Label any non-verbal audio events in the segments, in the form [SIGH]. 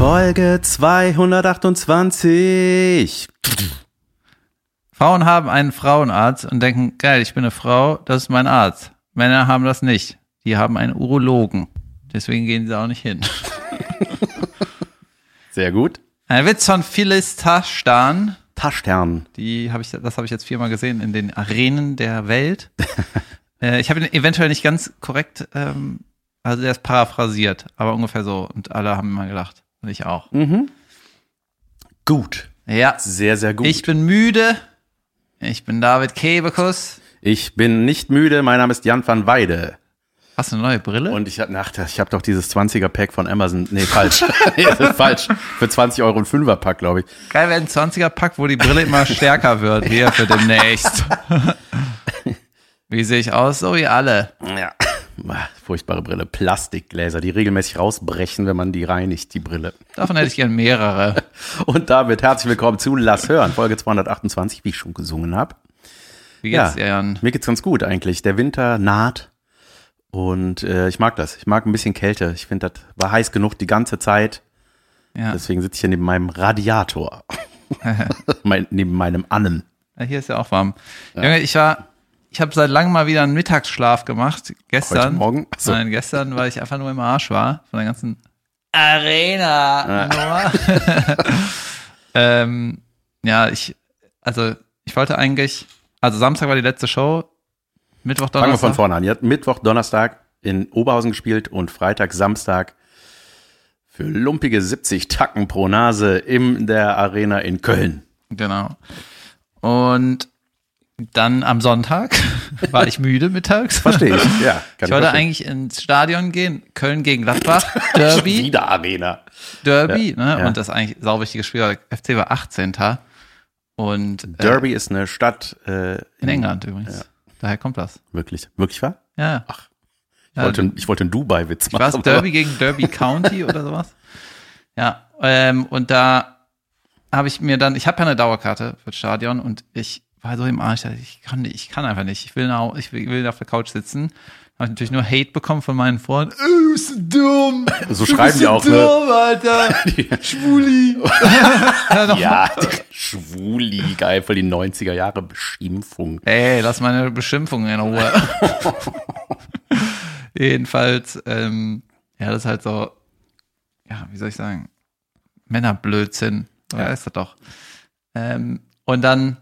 Folge 228. Frauen haben einen Frauenarzt und denken, geil, ich bin eine Frau, das ist mein Arzt. Männer haben das nicht. Die haben einen Urologen. Deswegen gehen sie auch nicht hin. [LAUGHS] Sehr gut. Ein Witz von Phyllis Taschtan. Taschstern. Die habe ich, das habe ich jetzt viermal gesehen in den Arenen der Welt. [LAUGHS] äh, ich habe ihn eventuell nicht ganz korrekt, ähm, also der ist paraphrasiert, aber ungefähr so. Und alle haben immer gelacht. Ich auch. Gut. Ja. Sehr, sehr gut. Ich bin müde. Ich bin David Kebekus. Ich bin nicht müde. Mein Name ist Jan van Weide. Hast du eine neue Brille? Und ich habe ich hab doch dieses 20er-Pack von Amazon. Nee, falsch. [LAUGHS] ist falsch. Für 20 Euro ein 5er-Pack, glaube ich. Geil wäre ein 20er-Pack, wo die Brille immer stärker wird, hier für demnächst. [LAUGHS] Wie sehe ich aus? So wie alle. Ja. Ah, Furchtbare Brille. Plastikgläser, die regelmäßig rausbrechen, wenn man die reinigt, die Brille. Davon hätte ich gern mehrere. [LAUGHS] Und damit herzlich willkommen zu Lass hören, Folge 228, wie ich schon gesungen habe. Wie geht's dir, Jan? Mir geht's ganz gut eigentlich. Der Winter naht und äh, ich mag das. Ich mag ein bisschen Kälte. Ich finde, das war heiß genug die ganze Zeit. Ja. Deswegen sitze ich hier neben meinem Radiator. [LAUGHS] [LAUGHS] mein, neben meinem Annen. ja, hier ist ja auch warm. Junge, ich war, ich habe seit langem mal wieder einen Mittagsschlaf gemacht. Gestern. Heute Morgen? So. Nein, gestern, weil ich einfach nur im Arsch war von der ganzen Arena-Nummer. [LAUGHS] ähm, ja, ich, also ich wollte eigentlich, also Samstag war die letzte Show, Mittwoch, Fangen wir Donnerstag. von vorne an. Ihr habt Mittwoch, Donnerstag in Oberhausen gespielt und Freitag, Samstag für lumpige 70 Tacken pro Nase in der Arena in Köln. Genau. Und dann am Sonntag [LAUGHS] war ich müde mittags. Verstehe ich. Ja, [LAUGHS] Ich wollte eigentlich ins Stadion gehen, Köln gegen Gladbach, [LAUGHS] Schon Derby, wieder Arena. Derby, ne? ja. Und das eigentlich sauwichtiges Spiel. war. FC war 18. Und äh, Derby ist eine Stadt äh, in England übrigens. Daher kommt das. Wirklich, wirklich wahr? Ja. Ich, wollte, ich wollte einen Dubai-Witz machen. War es Derby gegen Derby County oder sowas? Ja, ähm, und da habe ich mir dann, ich habe ja eine Dauerkarte für das Stadion und ich war so im Arsch, ich kann nicht, ich kann einfach nicht, ich will, nach, ich will, auf der Couch sitzen. Habe ich natürlich nur Hate bekommen von meinen Freunden. Du bist so dumm. So Du schreiben die auch, ne? dumm, Alter. [LAUGHS] Schwuli. [LAUGHS] ja, Ja, [LAUGHS] Schwuli, geil, voll die 90er Jahre Beschimpfung. Ey, lass meine Beschimpfung in Ruhe. Jedenfalls, ähm, ja, das ist halt so, ja, wie soll ich sagen, Männerblödsinn, ja. ist das doch. Ähm, und dann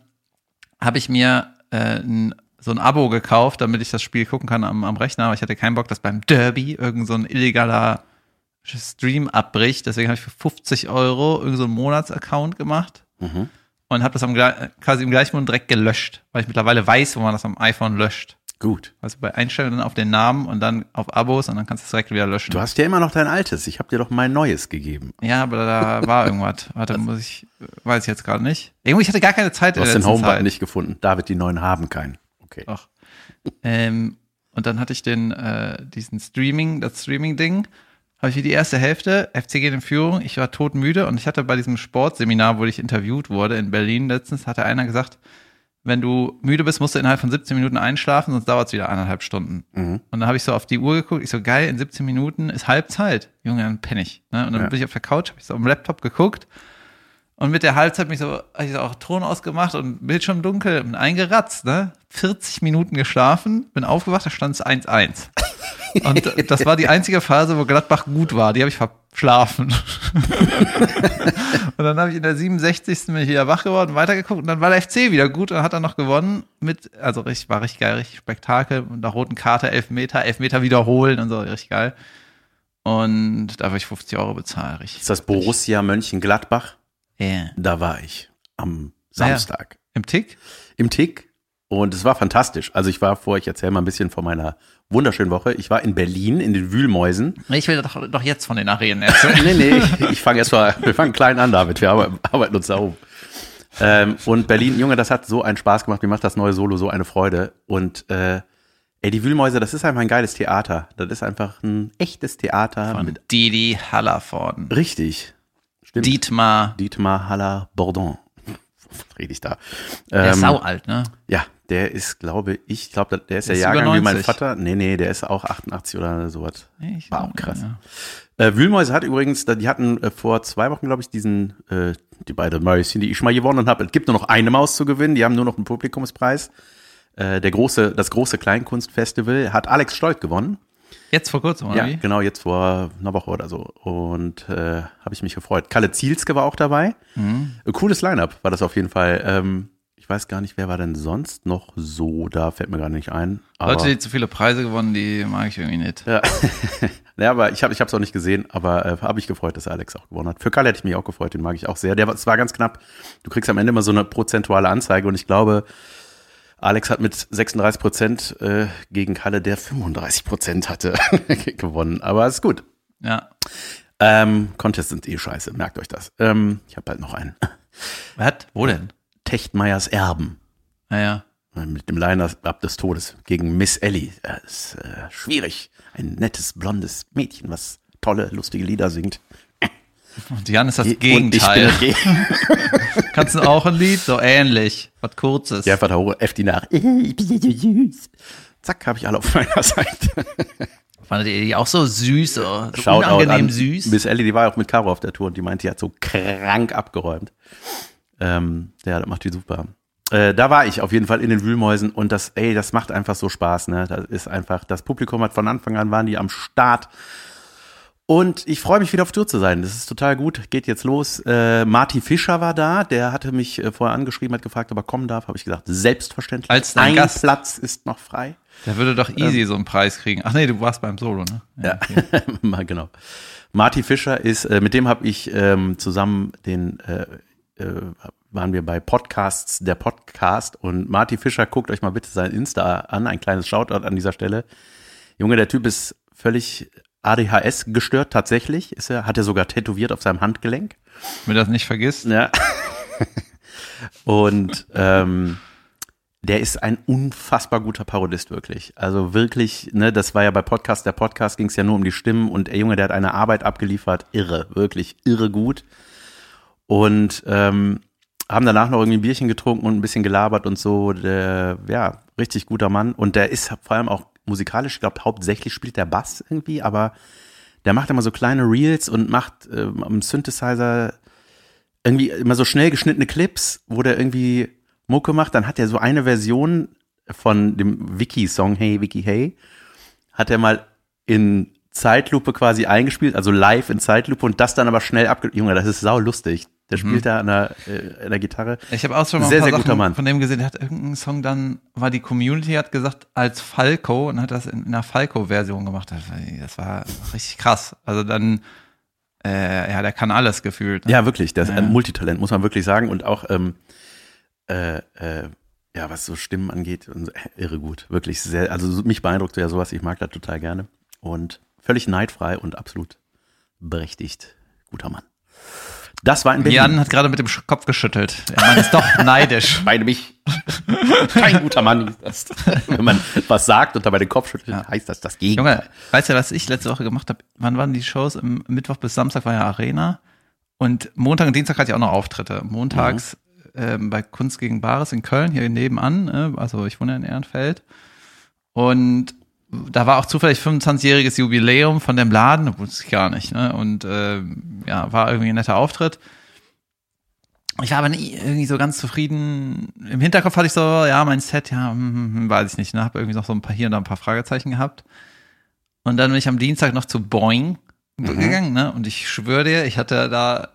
habe ich mir äh, so ein Abo gekauft, damit ich das Spiel gucken kann am, am Rechner, aber ich hatte keinen Bock, dass beim Derby irgend so ein illegaler Stream abbricht. Deswegen habe ich für 50 Euro irgend so einen Monatsaccount gemacht und habe das am, quasi im gleichen Moment direkt gelöscht, weil ich mittlerweile weiß, wo man das am iPhone löscht. Gut. Also bei Einstellungen auf den Namen und dann auf Abos und dann kannst du es direkt wieder löschen. Du hast ja immer noch dein altes. Ich habe dir doch mein neues gegeben. ja, aber da war irgendwas. Warte, muss ich, weiß ich jetzt gerade nicht. Irgendwie, ich hatte gar keine Zeit Du hast in den Homebutton nicht gefunden. David, die neuen haben keinen. Okay. Ach. Ähm, und dann hatte ich den, äh, diesen Streaming, das Streaming-Ding, habe ich wie die erste Hälfte, FC geht in Führung, ich war todmüde und ich hatte bei diesem Sportseminar, wo ich interviewt wurde in Berlin letztens, hatte einer gesagt, wenn du müde bist, musst du innerhalb von 17 Minuten einschlafen, sonst dauert es wieder eineinhalb Stunden. Und dann habe ich so auf die Uhr geguckt, ich so, geil, in 17 Minuten ist Halbzeit. Junge, dann penne ich. Ne? Und dann Ja. bin ich auf der Couch, habe ich so am Laptop geguckt und mit der Halbzeit mich so, ich so auch Ton ausgemacht und Bildschirm dunkel und eingeratzt, ne? 40 Minuten geschlafen, bin aufgewacht, da stand es 1-1. Und das war die einzige Phase, wo Gladbach gut war. Die habe ich verschlafen. und dann habe ich in der 67. bin ich wieder wach geworden, weitergeguckt und dann war der FC wieder gut und hat dann noch gewonnen mit, also richtig, war richtig geil, richtig Spektakel mit der roten Karte, Elfmeter, Elfmeter wiederholen und so, richtig geil. Und da habe ich 50 Euro bezahlt, richtig. Ist das Borussia Mönchengladbach? Yeah. Da war ich am Ah ja. Samstag Im Tick? im Tick und es war fantastisch. Also ich war vor, ich erzähle mal ein bisschen von meiner wunderschönen Woche. Ich war in Berlin in den Wühlmäusen. Ich will doch, doch jetzt von den Arenen erzählen. [LAUGHS] Nee, nee, ich, ich fange erst mal, wir fangen klein an, David. Wir arbeiten, uns da hoch. Ähm, und Berlin, Junge, das hat so einen Spaß gemacht. Mir macht das neue Solo so eine Freude. Und äh, ey, die Wühlmäuse, das ist einfach ein geiles Theater. Das ist einfach ein echtes Theater Von mit Didi Hallervorden. richtig. Stimmt. Dietmar. Dietmar Haller Bordon. was [LAUGHS] rede ich da? Der Ähm, ist sau alt, ne? Ja, der ist, glaube ich, ich glaube, der ist der Ist Jahrgang wie mein 90. Vater. Nee, nee, der ist auch 88 oder sowas. Ich Wow, glaub, krass. Ja. Äh, Wühlmäuse hat übrigens, die hatten äh, vor zwei Wochen, glaube ich, diesen, äh, die beiden Mäuschen, die ich schon mal gewonnen habe. Es gibt nur noch eine Maus zu gewinnen, die haben nur noch einen Publikumspreis. Äh, der große, das große Kleinkunstfestival hat Alex Stolt gewonnen. Jetzt vor kurzem, oder Ja, wie? genau, jetzt vor einer Woche oder so. Und äh, habe ich mich gefreut. Kalle Zielske war auch dabei. Mhm. Cooles Line-Up war das auf jeden Fall. Ähm, ich weiß gar nicht, wer war denn sonst noch so da, fällt mir gar nicht ein. Leute, die zu viele Preise gewonnen, die mag ich irgendwie nicht. ja. [LAUGHS] ja, aber ich habe es auch nicht gesehen, aber äh, habe ich gefreut, dass Alex auch gewonnen hat. Für Kalle hätte ich mich auch gefreut, den mag ich auch sehr. Der, war- es war ganz knapp. Du kriegst am Ende immer so eine prozentuale Anzeige und ich glaube, Alex hat mit 36 Prozent äh, gegen Kalle, der 35 Prozent hatte, [LAUGHS] gewonnen. Aber ist gut. Ja. Ähm, Contests sind eh scheiße, merkt euch das. Ähm, ich habe bald noch einen. [LAUGHS] Was? Wo denn? Techtmeyers Erben. Naja. Mit dem Line-Up des Todes gegen Miss Ellie. Das ist äh, schwierig. Ein nettes, blondes Mädchen, was tolle, lustige Lieder singt. Und Jan ist das ich Gegenteil. bin das Ge- [LAUGHS] Kannst du auch ein Lied? So ähnlich. Was kurzes. Ja, einfach da hoch, F die nach. Ich bin so süß. Zack, habe ich alle auf meiner Seite. Fandet ihr die auch so süß? So, Shoutout unangenehm an süß? Miss Ellie, die war auch mit Caro auf der Tour und die meinte, die hat so krank abgeräumt. Ähm, ja, das macht die super. Äh, da war ich auf jeden Fall in den Wühlmäusen und das, ey, das macht einfach so Spaß, ne? Das ist einfach, das Publikum hat von Anfang an waren die am Start. Und ich freue mich wieder auf Tour zu sein. Das ist total gut. Geht jetzt los. Äh, Marty Fischer war da. Der hatte mich äh, vorher angeschrieben, hat gefragt, ob er kommen darf. Habe ich gesagt, selbstverständlich. Als dein Ein Gast. Platz ist noch frei. Der würde doch easy so einen Preis kriegen. Ach nee, du warst beim Solo, ne? Ja, [LAUGHS] mal genau. Marty Fischer ist, äh, mit dem habe ich ähm, zusammen den, äh, äh, waren wir bei Podcasts, der Podcast und Marty Fischer, guckt euch mal bitte sein Insta an, ein kleines Shoutout an dieser Stelle. Junge, der Typ ist völlig ADHS gestört, tatsächlich, ist er, hat er sogar tätowiert auf seinem Handgelenk. Wenn du das nicht vergisst. Ja. [LAUGHS] Und ähm, der ist ein unfassbar guter Parodist, wirklich. Also wirklich, ne, das war ja bei Podcast, der Podcast ging es ja nur um die Stimmen und der Junge, der hat eine Arbeit abgeliefert, irre, wirklich irre gut. Und ähm, haben danach noch irgendwie ein Bierchen getrunken und ein bisschen gelabert und so. Der, ja, richtig guter Mann. Und der ist vor allem auch musikalisch, ich glaube, hauptsächlich spielt der Bass irgendwie, aber der macht immer so kleine Reels und macht ähm, am Synthesizer irgendwie immer so schnell geschnittene Clips, wo der irgendwie Mucke macht. Dann hat er so eine Version von dem Wiki-Song Hey Wiki Hey, hat er mal in Zeitlupe quasi eingespielt, also live in Zeitlupe und das dann aber schnell abge... Junge, das ist sau lustig. Der spielt da an der, äh, an der Gitarre. Ich habe auch schon mal Sehr, ein paar sehr guter Mann. von dem gesehen, der hat irgendeinen Song dann, war die Community hat gesagt, als Falco und hat das in, in einer Falco-Version gemacht. Das war, richtig krass. Also dann, äh, ja, der kann alles gefühlt. ne? Ja, wirklich, der ist Ja. ein Multitalent, muss man wirklich sagen. Und auch, ähm, äh, äh, ja, was so Stimmen angeht, äh, irre gut. Wirklich sehr, also so- mich beeindruckt ja sowas, ich mag das total gerne. Und völlig neidfrei und absolut berechtigt. Guter Mann. Das war in Berlin. Jan hat gerade mit dem Kopf geschüttelt. Der Mann ist doch neidisch. [LAUGHS] Meine mich. Kein guter Mann ist das. Wenn man was sagt und dabei den Kopf schüttelt, heißt das das Gegenteil. Junge, weißt du, was ich letzte Woche gemacht habe? Wann waren die Shows? Im Mittwoch bis Samstag war ja Arena. Und Montag und Dienstag hatte ich auch noch Auftritte. Montags ähm, bei Kunst gegen Bares in Köln, hier nebenan. Äh, also ich wohne in Ehrenfeld. Und da war auch zufällig 25-jähriges Jubiläum von dem Laden, wusste ich gar nicht. Ne? Und ähm, ja, war irgendwie ein netter Auftritt. Ich war aber nie irgendwie so ganz zufrieden. Im Hinterkopf hatte ich so, ja, mein Set, ja, hm, hm, hm, weiß ich nicht. Ne? Habe irgendwie noch so ein paar hier und da ein paar Fragezeichen gehabt. Und dann bin ich am Dienstag noch zu Boing gegangen, ne? Und ich schwöre dir, ich hatte da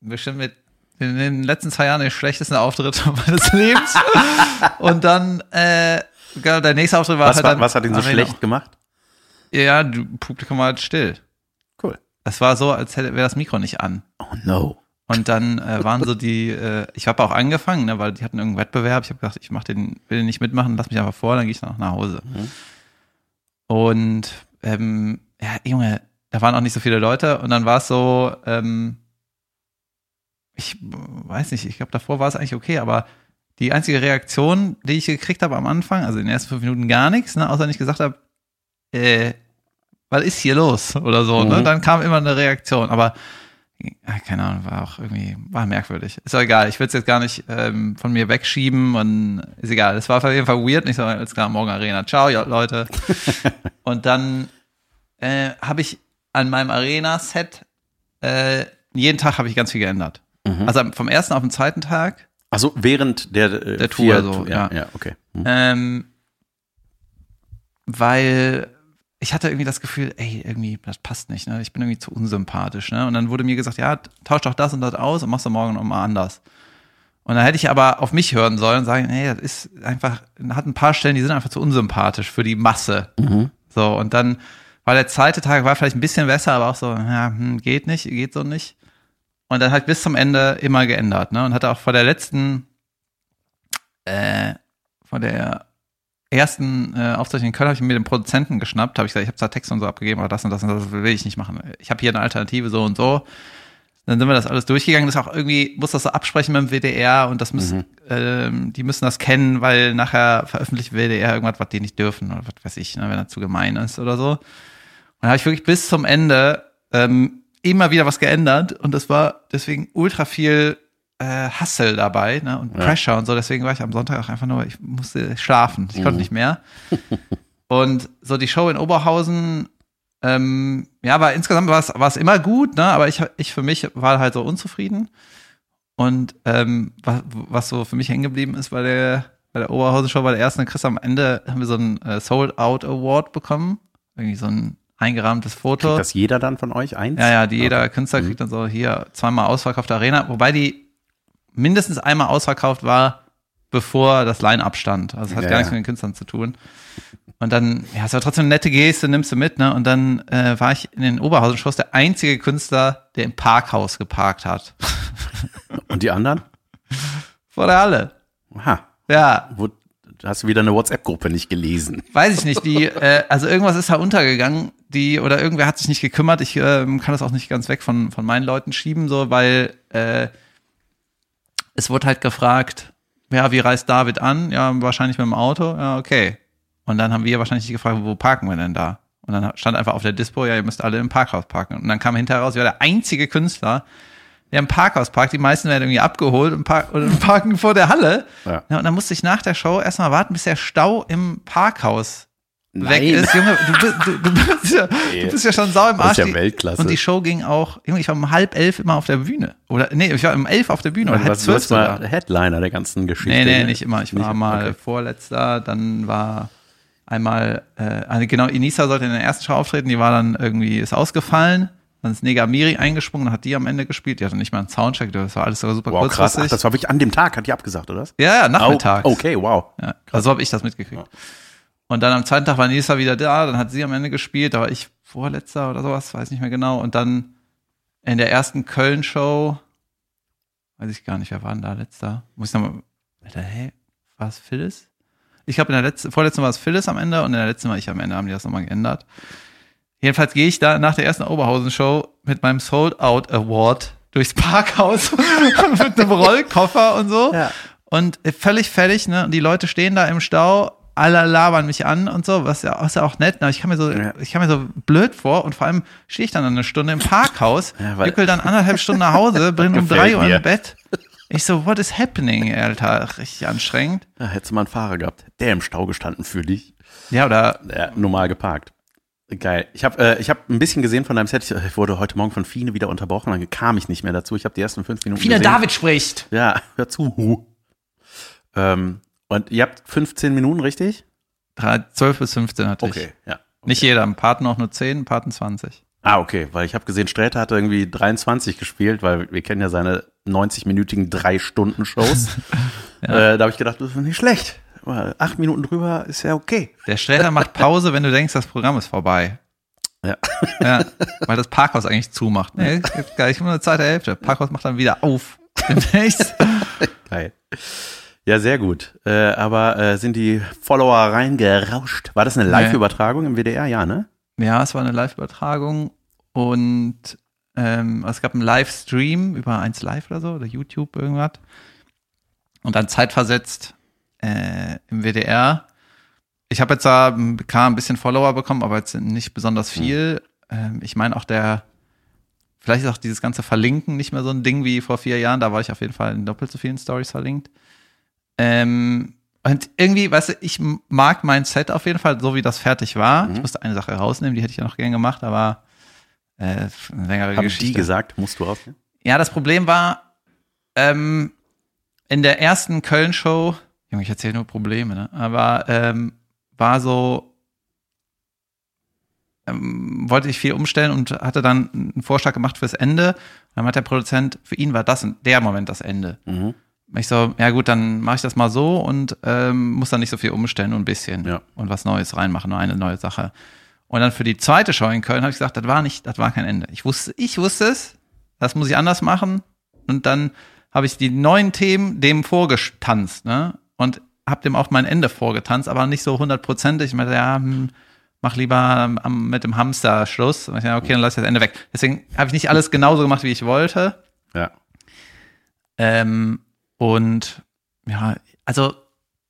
bestimmt mit in den letzten zwei Jahren den schlechtesten Auftritt [LAUGHS] meines Lebens. [LAUGHS] und dann, äh, der nächste Auftritt war Was, halt dann was hat ihn so Arena. schlecht gemacht? Ja, du, Publikum war halt still. Cool. Es war so, als hätte wäre das Mikro nicht an. Oh no. Und dann äh, waren so die, äh, ich habe auch angefangen, ne, weil die hatten irgendeinen Wettbewerb. Ich habe gedacht, ich mach den, will den nicht mitmachen, lass mich einfach vor, dann gehe ich auch nach Hause. Und ähm, ja, Junge, da waren auch nicht so viele Leute. Und dann war es so, ähm, ich weiß nicht, ich glaube, davor war es eigentlich okay, aber die einzige Reaktion, die ich gekriegt habe am Anfang, also in den ersten fünf Minuten gar nichts, ne, außer wenn ich gesagt habe, äh, was ist hier los oder so, ne? Mhm. Dann kam immer eine Reaktion. Aber keine Ahnung, war auch irgendwie, war merkwürdig. Ist doch egal, ich will es jetzt gar nicht ähm, von mir wegschieben und ist egal. Es war auf jeden Fall weird, nicht so als gerade morgen Arena. Ciao, Leute. [LAUGHS] und dann äh, habe ich an meinem Arena-Set äh, jeden Tag habe ich ganz viel geändert. Mhm. Also vom ersten auf den zweiten Tag Also während der, äh, Der Tour vier- so, ja. ja. Ja, okay. Mhm. Ähm, weil ich hatte irgendwie das Gefühl, ey, irgendwie, das passt nicht, ne? Ich bin irgendwie zu unsympathisch, ne? Und dann wurde mir gesagt, ja, tausch doch das und das aus und machst du morgen nochmal anders. Und dann hätte ich aber auf mich hören sollen und sagen, hey, das ist einfach, hat ein paar Stellen, die sind einfach zu unsympathisch für die Masse. So, und dann war der zweite Tag, war vielleicht ein bisschen besser, aber auch so, ja, hm, geht nicht, geht so nicht. Und dann halt bis zum Ende immer geändert, ne? Und hatte auch vor der letzten, äh, vor der ersten äh, Aufzeichnung in Köln habe ich mir den Produzenten geschnappt, habe ich gesagt, ich habe zwar Text und so abgegeben, aber das und das und das will ich nicht machen. Ich habe hier eine Alternative so und so. Dann sind wir das alles durchgegangen. Das ist auch irgendwie, muss das so absprechen mit dem WDR und das müssen, ähm, die müssen das kennen, weil nachher veröffentlicht WDR irgendwas, was die nicht dürfen oder was weiß ich, ne, wenn er zu gemein ist oder so. Und da habe ich wirklich bis zum Ende ähm, immer wieder was geändert und das war deswegen ultra viel äh, Hustle dabei ne, und Ja. Pressure und so. Deswegen war ich am Sonntag auch einfach nur, ich musste schlafen. Ich konnte nicht mehr. [LAUGHS] und so die Show in Oberhausen, ähm, ja, war insgesamt war es war es immer gut, ne? Aber ich ich für mich war halt so unzufrieden. Und ähm, was, was so für mich hängen geblieben ist bei der bei der Oberhausen Show, bei der ersten Chris am Ende haben wir so einen äh, Sold Out Award bekommen, irgendwie so ein eingerahmtes Foto. Kriegt das jeder dann von euch eins? Ja, ja, die jeder Okay. Künstler kriegt dann so hier zweimal ausverkaufte Arena, wobei die mindestens einmal ausverkauft war, bevor das Line-Up stand. Also es hat Ja, gar nichts mit den Künstlern zu tun. Und dann, ja, es war trotzdem eine nette Geste, nimmst du mit, ne? Und dann äh, war ich in den Oberhausen-Shows der einzige Künstler, der im Parkhaus geparkt hat. Und die anderen? [LAUGHS] Vor der Halle. Aha. Ja, Wo, hast du wieder eine WhatsApp-Gruppe nicht gelesen? weiß ich nicht, die, äh, also irgendwas ist da untergegangen, die, oder irgendwer hat sich nicht gekümmert. Ich ähm, kann das auch nicht ganz weg von, von meinen Leuten schieben, so, weil äh, es wurde halt gefragt, ja, wie reist David an? Ja, wahrscheinlich mit dem Auto. Ja, okay. Und dann haben wir wahrscheinlich gefragt, wo parken wir denn da? Und dann stand einfach auf der Dispo, ja, ihr müsst alle im Parkhaus parken. Und dann kam hinterher raus, ich war der einzige Künstler, der im Parkhaus parkt. Die meisten werden irgendwie abgeholt und, park und [LAUGHS] parken vor der Halle. Ja. Ja, und dann musste ich nach der Show erstmal warten, bis der Stau im Parkhaus weg Nein. ist. Junge, du, bist- du, du, bist ja, du [LAUGHS] bist ja schon sau im Das ist Arsch. ja Weltklasse. Und die Show ging auch, ich war um halb elf immer auf der Bühne. Oder, nee, ich war um elf auf der Bühne. Oder Du halb warst, du zwölf warst mal sogar. Headliner der ganzen Geschichte. Nee, nee, ne? nicht immer. Ich war Nicht? mal Okay. vorletzter, dann war einmal, äh, genau, Inisa sollte in der ersten Show auftreten, die war dann irgendwie, ist ausgefallen. Dann ist Negamiri eingesprungen und hat die am Ende gespielt. Die hatte nicht mal einen Soundcheck, das war alles sogar super Wow, krass. kurzfristig. Ach, das war wirklich an dem Tag, hat die abgesagt, oder? ja, ja, nachmittags. Oh, okay, wow. Ja, also so habe ich das mitgekriegt. Und dann am zweiten Tag war Nisa wieder da, dann hat sie am Ende gespielt, da war ich vorletzter oder sowas, weiß nicht mehr genau. Und dann in der ersten Köln-Show, weiß ich gar nicht, wer war denn da letzter? Muss ich nochmal, Alter, hä, war es Phyllis? Ich glaube, in der letzten, vorletzten war es Phyllis am Ende und in der letzten war ich am Ende, haben die das nochmal geändert. Jedenfalls gehe ich da nach der ersten Oberhausen-Show mit meinem Sold Out Award durchs Parkhaus [LAUGHS] mit einem Rollkoffer und so. Ja. Und völlig fertig, ne? Und die Leute stehen da im Stau, alle labern mich an und so, was ja, was ja auch nett, ne? Ich kam mir so, Ja. ich kam mir so blöd vor und vor allem stehe ich dann eine Stunde im Parkhaus, Ja, wickel dann anderthalb Stunden nach Hause, [LAUGHS] bin um drei Uhr im Bett. Ich so, what is happening, Alter? Richtig anstrengend. Da hättest du mal einen Fahrer gehabt, der im Stau gestanden für dich. Ja, oder Ja, normal geparkt. Geil. Ich habe äh, ich hab ein bisschen gesehen von deinem Set. Ich, wurde heute Morgen von Fine wieder unterbrochen, dann kam ich nicht mehr dazu. Ich habe die ersten fünf Minuten Fine gesehen. David spricht. Ja, [LAUGHS] hör zu. Ähm, und ihr habt 15 Minuten, richtig? Drei- 12 bis 15 hatte ich. ja. Nicht jeder, ein Paten auch nur 10, ein Paten 20. Ah, okay, weil ich habe gesehen, Sträter hat irgendwie 23 gespielt, weil wir kennen ja seine 90-minütigen Drei-Stunden-Shows. [LAUGHS] Ja. äh, da habe ich gedacht, das ist nicht schlecht. Acht Minuten drüber ist ja okay. Der Sträter macht Pause, wenn du denkst, das Programm ist vorbei. Ja. Ja, weil das Parkhaus eigentlich zumacht. Nee, gibt gar nicht nur eine zweite Hälfte. Parkhaus macht dann wieder auf. Demnächst. [LAUGHS] Geil. Ja, sehr gut. Äh, aber äh, sind die Follower reingerauscht? War das eine Live-Übertragung im WDR? Ja, ne? Ja, es war eine Live-Übertragung und ähm, es gab einen Livestream über 1 Live oder so oder YouTube irgendwas. Und dann zeitversetzt äh, im WDR. Ich habe jetzt da klar ein bisschen Follower bekommen, aber jetzt nicht besonders viel. Ähm, ich meine auch der vielleicht ist auch dieses ganze Verlinken nicht mehr so ein Ding wie vor vier Jahren. Da war ich auf jeden Fall in doppelt so vielen Stories verlinkt. Ähm, und irgendwie, weißt du, ich mag mein Set auf jeden Fall, so wie das fertig war. Mhm. Ich musste eine Sache rausnehmen, die hätte ich ja noch gern gemacht, aber äh, eine längere Haben Geschichte. die gesagt, musst du rausnehmen? Ja, das Problem war, ähm, in der ersten Köln-Show, Junge, ich erzähle nur Probleme, ne? Aber ähm, war so, ähm, wollte ich viel umstellen und hatte dann einen Vorschlag gemacht fürs Ende. Dann hat der Produzent, für ihn war das in der Moment das Ende. Mhm. Ich so, ja gut, dann mache ich das mal so und ähm, muss dann nicht so viel umstellen, nur ein bisschen Ja. und was Neues reinmachen, nur eine neue Sache. Und dann für die zweite Show in Köln habe ich gesagt, das war nicht, das war kein Ende. Ich wusste, ich wusste es, das muss ich anders machen. Und dann habe ich die neuen Themen dem vorgetanzt, ne? Und habe dem auch mein Ende vorgetanzt, aber nicht so hundertprozentig. Ich meinte, ja, hm, mach lieber am, mit dem Hamster Schluss. Und ich dachte, okay, dann lass ich das Ende weg. Deswegen habe ich nicht alles genauso gemacht, wie ich wollte. Ja. Ähm, und ja, also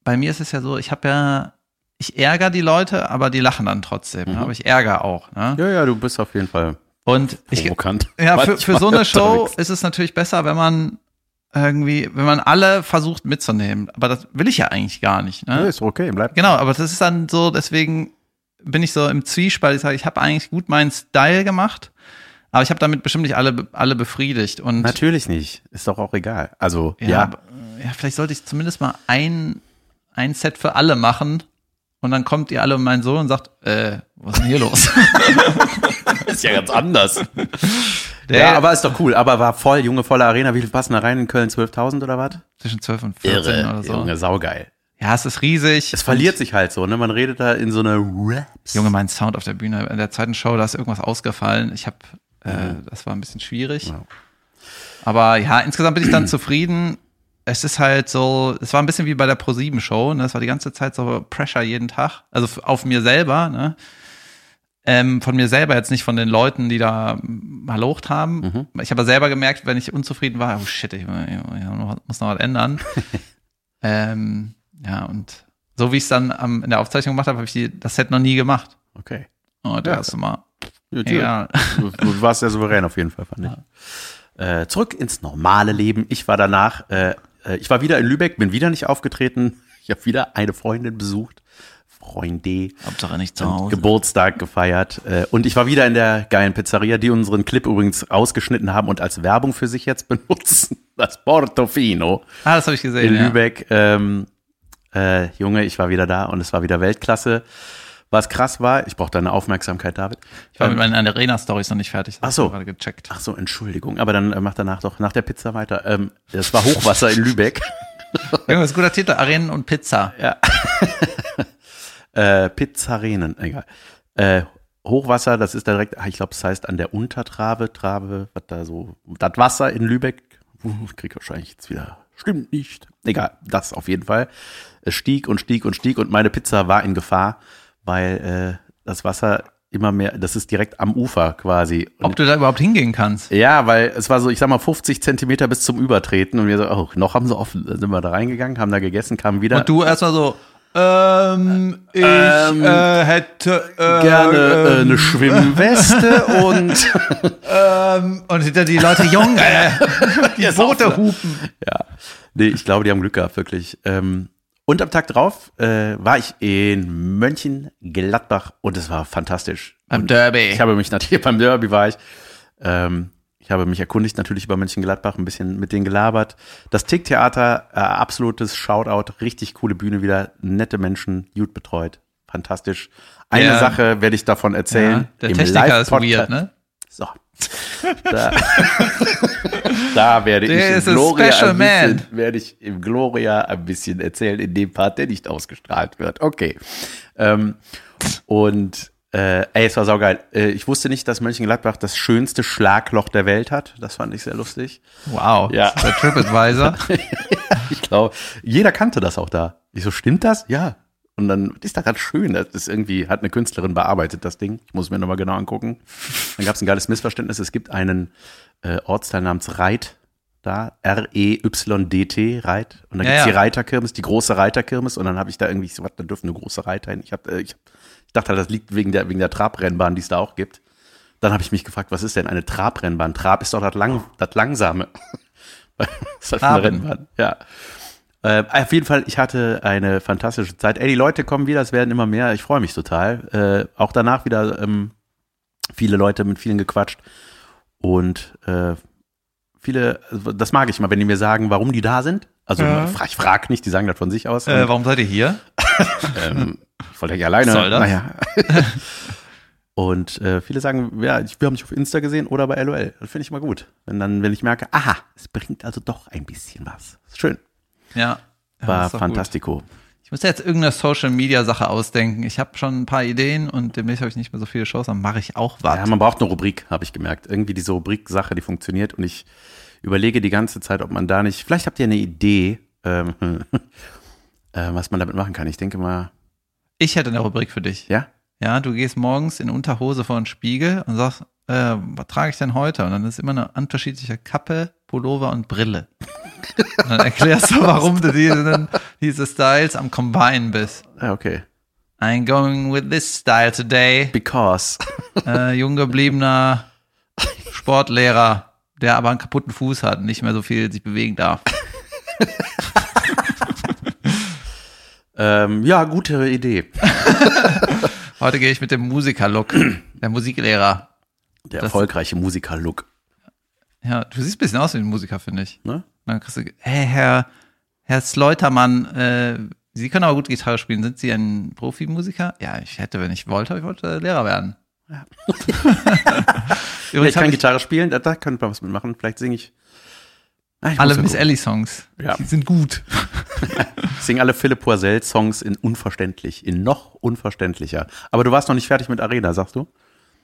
bei mir ist es ja so, ich habe ja, ich ärgere die Leute, aber die lachen dann trotzdem. Mhm. Ne? Aber ich ärgere auch. Ne? Ja, ja, du bist auf jeden Fall Und ich, provokant. ja, für, für so eine Show ist es natürlich besser, wenn man irgendwie, wenn man alle versucht mitzunehmen. Aber das will ich ja eigentlich gar nicht. Ne? ist okay, bleib. Genau, aber das ist dann so, deswegen bin ich so im Zwiespalt. Ich sage, ich habe eigentlich gut meinen Style gemacht, aber ich habe damit bestimmt nicht alle, alle befriedigt. Und Natürlich nicht. Ist doch auch egal. Also, ja, ja. ja, vielleicht sollte ich zumindest mal ein, ein Set für alle machen. Und dann kommt ihr alle um meinen Sohn und sagt, äh, was ist denn hier los? [LAUGHS] ist ja ganz anders. Der- ja, aber ist doch cool. Aber war voll, junge, volle Arena. Wie viel passen da rein in Köln? 12.000 oder was? Zwischen 12 und 14 oder so. Junge, saugeil. Ja, es ist riesig. Es verliert sich halt so, ne? Man redet da in so eine Raps. Junge, mein Sound auf der Bühne, in der zweiten Show, da ist irgendwas ausgefallen. Ich habe, äh, das war ein bisschen schwierig. Ja. Aber ja, insgesamt bin ich dann [CLEARS THROAT] zufrieden. Es ist halt so, es war ein bisschen wie bei der Pro7-Show, ne? Es war die ganze Zeit so Pressure jeden Tag. Also auf mir selber, ne? Ähm, von mir selber jetzt nicht von den Leuten, die da malocht haben. Ich habe aber selber gemerkt, wenn ich unzufrieden war, oh shit, ich, ich, ich muss noch was ändern. [LAUGHS] ähm, ja, und so wie ich es dann am, in der Aufzeichnung gemacht habe, habe ich die, das Set noch nie gemacht. Okay. Oh, das Ja. erste Mal. Gut, Egal. Du, du warst sehr souverän auf jeden Fall, fand [LAUGHS] ich. Äh, zurück ins normale Leben. Ich war danach, äh, ich war wieder in Lübeck, bin wieder nicht aufgetreten. Ich habe wieder eine Freundin besucht. Freunde. Hauptsache nicht zu Hause. Geburtstag gefeiert. Äh, und ich war wieder in der geilen Pizzeria, die unseren Clip übrigens ausgeschnitten haben und als Werbung für sich jetzt [LAUGHS] benutzen. Das Portofino Ah, das habe ich gesehen. in ja. Lübeck. Ähm, äh, Junge, ich war wieder da und es war wieder Weltklasse. Was krass war, ich brauchte deine Aufmerksamkeit, David. Ich war Ähm, mit meinen Arena-Stories noch nicht fertig. Das Ach so. gerade gecheckt. Ach so, Entschuldigung, aber dann äh, mach danach doch nach der Pizza weiter. Ähm, es war Hochwasser in Lübeck. [LAUGHS] Junge, das ist ein guter Titel. Arenen und Pizza. Ja. [LAUGHS] äh, Pizzarenen, egal. Äh, Hochwasser, das ist direkt, ah, ich glaube, es heißt an der Untertrave, Trave, was da so, das Wasser in Lübeck, krieg wahrscheinlich jetzt wieder, stimmt nicht. Egal, das auf jeden Fall. Es stieg und stieg und stieg und meine Pizza war in Gefahr, weil äh, das Wasser immer mehr, das ist direkt am Ufer quasi. Und Ob du da überhaupt hingehen kannst. ja, weil es war so, ich sag mal, 50 Zentimeter bis zum Übertreten und wir so, oh, noch haben sie offen. Dann sind wir da reingegangen, haben da gegessen, kamen wieder. Und du erstmal so, ähm, ich Ähm, äh, hätte äh, gerne äh, ähm, eine Schwimmweste und [LAUGHS] ähm, und hinter die Leute jung, äh, [LAUGHS] die Boote hupen. ja, nee, ich glaube, die haben Glück gehabt, wirklich. Ähm, und am Tag drauf äh, war ich in Mönchengladbach und es war fantastisch. Beim Derby. Ich habe mich natürlich [LAUGHS] beim Derby war ich. Ähm, ich habe mich erkundigt natürlich über Mönchengladbach, ein bisschen mit denen gelabert. Das Tick-Theater, äh, absolutes Shoutout, richtig coole Bühne wieder, nette Menschen, gut betreut, fantastisch. Eine Ja. Sache werde ich davon erzählen. Ja, der im Techniker ist weird, ne? So. Da, [LAUGHS] da werde ich im Gloria ein bisschen, man. werde ich im Gloria ein bisschen erzählen, in dem Part, der nicht ausgestrahlt wird. Okay. Ähm, und äh, ey, es war saugeil. Äh, ich wusste nicht, dass Mönchengladbach das schönste Schlagloch der Welt hat. Das fand ich sehr lustig. Wow. Ja. Der TripAdvisor. [LAUGHS] Ich glaube, jeder kannte das auch da. Ich so, stimmt das? Ja. Und dann ist da ganz schön. Das ist irgendwie, hat eine Künstlerin bearbeitet, das Ding. Ich muss mir nochmal genau angucken. Dann gab es ein geiles Missverständnis. Es gibt einen äh, Ortsteil namens Reit da, R-E-Y-D-T, Reit. Und dann Ja, gibt's die ja. Reiterkirmes, die große Reiterkirmes. Und dann habe ich da irgendwie, so, was, da dürfen eine große Reiter hin. Ich, hab, äh, ich, ich dachte halt, das liegt wegen der, wegen der Trabrennbahn, die es da auch gibt. dann habe ich mich gefragt, was ist denn eine Trabrennbahn? Trab ist doch das, lang, das Langsame. was [LAUGHS] ist das für eine. Rennbahn? Ja. Äh, auf jeden Fall, ich hatte eine fantastische Zeit. Ey, die Leute kommen wieder, es werden immer mehr. Ich freue mich total. Äh, auch danach wieder ähm, viele Leute mit vielen gequatscht. Und äh, viele, also das mag ich mal, wenn die mir sagen, warum die da sind. Also Ja. ich frage nicht, die sagen das von sich aus. Äh, warum seid ihr hier? [LAUGHS] ähm, ich wollte ja alleine. Soll das? Naja. [LAUGHS] Und äh, viele sagen, ja, ich, wir haben dich auf Insta gesehen oder bei LOL. Das finde ich mal gut. Wenn dann, wenn ich merke, aha, es bringt also doch ein bisschen was. Schön. Ja. War doch gut. fantastico. Ich muss jetzt irgendeine Social Media Sache ausdenken. Ich habe schon ein paar Ideen und demnächst habe ich nicht mehr so viele Shows, dann mache ich auch was. Ja, man braucht eine Rubrik, habe ich gemerkt. Irgendwie diese Rubrik-Sache, die funktioniert und ich überlege die ganze Zeit, ob man da nicht, vielleicht habt ihr eine Idee, ähm, [LAUGHS] äh, was man damit machen kann. Ich denke mal, ich hätte eine Rubrik für dich. ja? Ja, du gehst morgens in Unterhose vor den Spiegel und sagst, äh, was trage ich denn heute? Und dann ist immer eine unterschiedliche Kappe, Pullover und Brille. Und dann erklärst du, warum du diese, diese Styles am Combine bist. Ja, okay. I'm going with this style today. Because. Äh, jung gebliebener Sportlehrer, der aber einen kaputten Fuß hat und nicht mehr so viel sich bewegen darf. ähm, ja, gute Idee. Heute gehe ich mit dem Musiker-Look, der Musiklehrer. Der Das- erfolgreiche Musiker-Look. Ja, du siehst ein bisschen aus wie ein Musiker, finde ich. Ne? Dann kriegst du, hey, Herr, Herr Sleutermann, äh, Sie können aber gut Gitarre spielen. Sind Sie ein Profimusiker? Ja, ich hätte, wenn ich wollte, ich wollte Lehrer werden. Ja. [LAUGHS] Ich kann ich Gitarre spielen, da, da könnte man was mitmachen. Vielleicht singe ich. Ah, ich alle Miss. Ellie Songs. Ja. Die sind gut. [LAUGHS] Ich singe alle Philipp Poisel Songs in unverständlich, in noch unverständlicher. Aber du warst noch nicht fertig mit Arena, sagst du?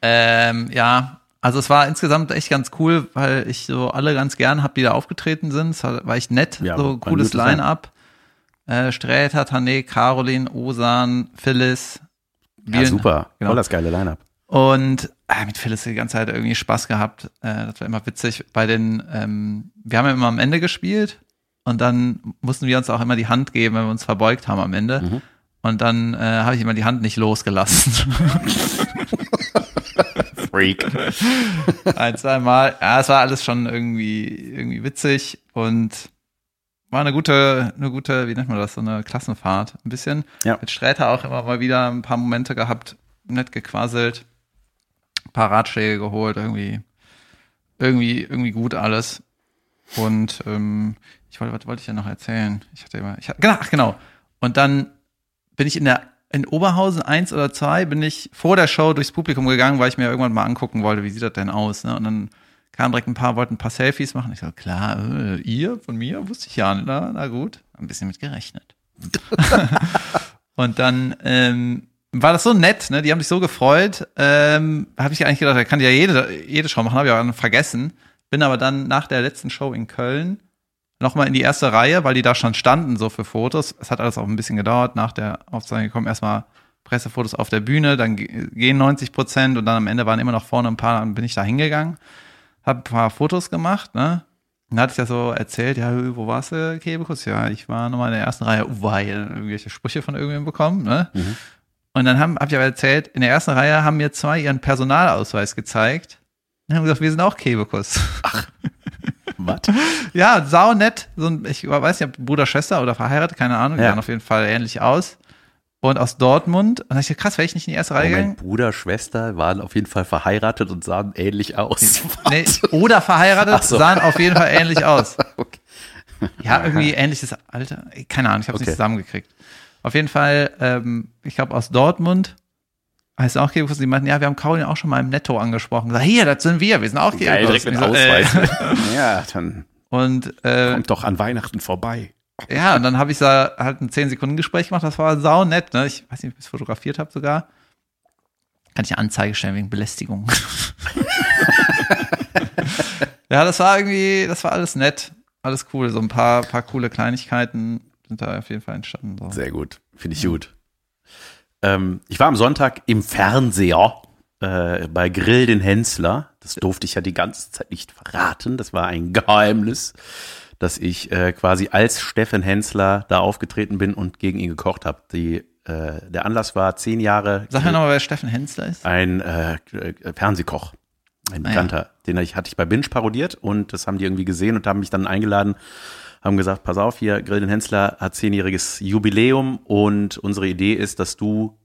Ähm, ja, also es war insgesamt echt ganz cool, weil ich so alle ganz gern hab, die da aufgetreten sind. Es war echt nett, Ja, so cooles. Line-Up. Äh, Sträter, Tané, Caroline, Osan, Phyllis. Ja, Vielen- super. Genau. Voll das geile Line-Up. Und äh, mit Phyllis die ganze Zeit irgendwie Spaß gehabt. Äh, das war immer witzig. Bei den, ähm, wir haben ja immer am Ende gespielt und dann mussten wir uns auch immer die Hand geben, wenn wir uns verbeugt haben am Ende. Mhm. Und dann äh, habe ich immer die Hand nicht losgelassen. [LAUGHS] Freak. [LAUGHS] Ein, zwei Mal. Ja, es war alles schon irgendwie, irgendwie witzig und war eine gute, eine gute, wie nennt man das, so eine Klassenfahrt. Ein bisschen. Ja. Mit Sträter auch immer mal wieder ein paar Momente gehabt, nett gequasselt, ein paar Ratschläge geholt, irgendwie, irgendwie, irgendwie gut alles. Und ähm, ich wollte, was wollte ich denn noch erzählen? Ich hatte immer, ich hatte, genau, ach, genau. Und dann bin ich in der in Oberhausen eins oder zwei bin ich vor der Show durchs Publikum gegangen, weil ich mir irgendwann mal angucken wollte, wie sieht das denn aus. Ne? Und dann kamen direkt ein paar, wollten ein paar Selfies machen. Ich so, klar, äh, ihr von mir wusste ich ja, na, na gut, ein bisschen mit gerechnet. [LAUGHS] und dann ähm, war das so nett, ne? Die haben sich so gefreut. Ähm, habe ich eigentlich gedacht, er kann ja jede, jede Show machen, habe ich aber vergessen. Bin aber dann nach der letzten Show in Köln nochmal in die erste Reihe, weil die da schon standen, so für Fotos. Es hat alles auch ein bisschen gedauert. Nach der Aufzeichnung gekommen erstmal Pressefotos auf der Bühne, dann ge- gehen 90 Prozent und dann am Ende waren immer noch vorne ein paar, dann bin ich da hingegangen, habe ein paar Fotos gemacht, ne? Dann hatte ich das so erzählt, ja, wo warst du, Kebekus? Ja, ich war nochmal in der ersten Reihe, hier irgendwelche Sprüche von irgendwem bekommen, ne? Und dann habe hab ich aber erzählt, in der ersten Reihe haben mir zwei ihren Personalausweis gezeigt und haben gesagt, wir sind auch Kebekus. [LAUGHS] Was? [LAUGHS] Ja, sau nett. So ein, ich weiß nicht, ob Bruder, Schwester oder verheiratet, keine Ahnung. Die Ja. sahen auf jeden Fall ähnlich aus. Und aus Dortmund. Und dachte ich, krass, wäre ich nicht in die erste Reihe Mein gegangen? Bruder, Schwester waren auf jeden Fall verheiratet und sahen ähnlich aus. Nee, oder verheiratet, [LAUGHS] Ach so. sahen auf jeden Fall ähnlich aus. [LAUGHS] Okay. Ja, irgendwie ähnliches Alter. Keine Ahnung, ich habe es Okay. nicht zusammengekriegt. Auf jeden Fall, ähm, ich glaube aus Dortmund. Heißt auch Kebekus, die meinten, ja, wir haben Caroline auch schon mal im Netto angesprochen. Sag, hier, das sind wir, wir sind auch Geil, direkt mit äh, Ausweis. [LAUGHS] ja, dann Und äh, kommt doch an Weihnachten vorbei. Ja, und dann habe ich da halt ein 10 Sekunden Gespräch gemacht, das war sau nett, ne? Ich weiß nicht, ob ich es fotografiert habe sogar. Kann ich eine Anzeige stellen wegen Belästigung. [LAUGHS] ja, das war irgendwie, das war alles nett, alles cool. So ein paar, paar coole Kleinigkeiten sind da auf jeden Fall entstanden. So. Sehr gut. Finde ich gut. Ähm, ich war am Sonntag im Fernseher äh, bei Grill den Hensler. Das durfte ich ja die ganze Zeit nicht verraten. Das war ein Geheimnis, dass ich äh, quasi als Steffen Hensler da aufgetreten bin und gegen ihn gekocht habe. Die, äh, der Anlass war zehn Jahre Sag mir nochmal, wer Steffen Hensler ist. ein äh, äh, Fernsehkoch. Ein Ah, ja. Bekannter, den ich, hatte ich bei Binge parodiert und das haben die irgendwie gesehen und haben mich dann eingeladen, haben gesagt, pass auf, hier, Grill den Hensler hat zehnjähriges Jubiläum und unsere Idee ist, dass du,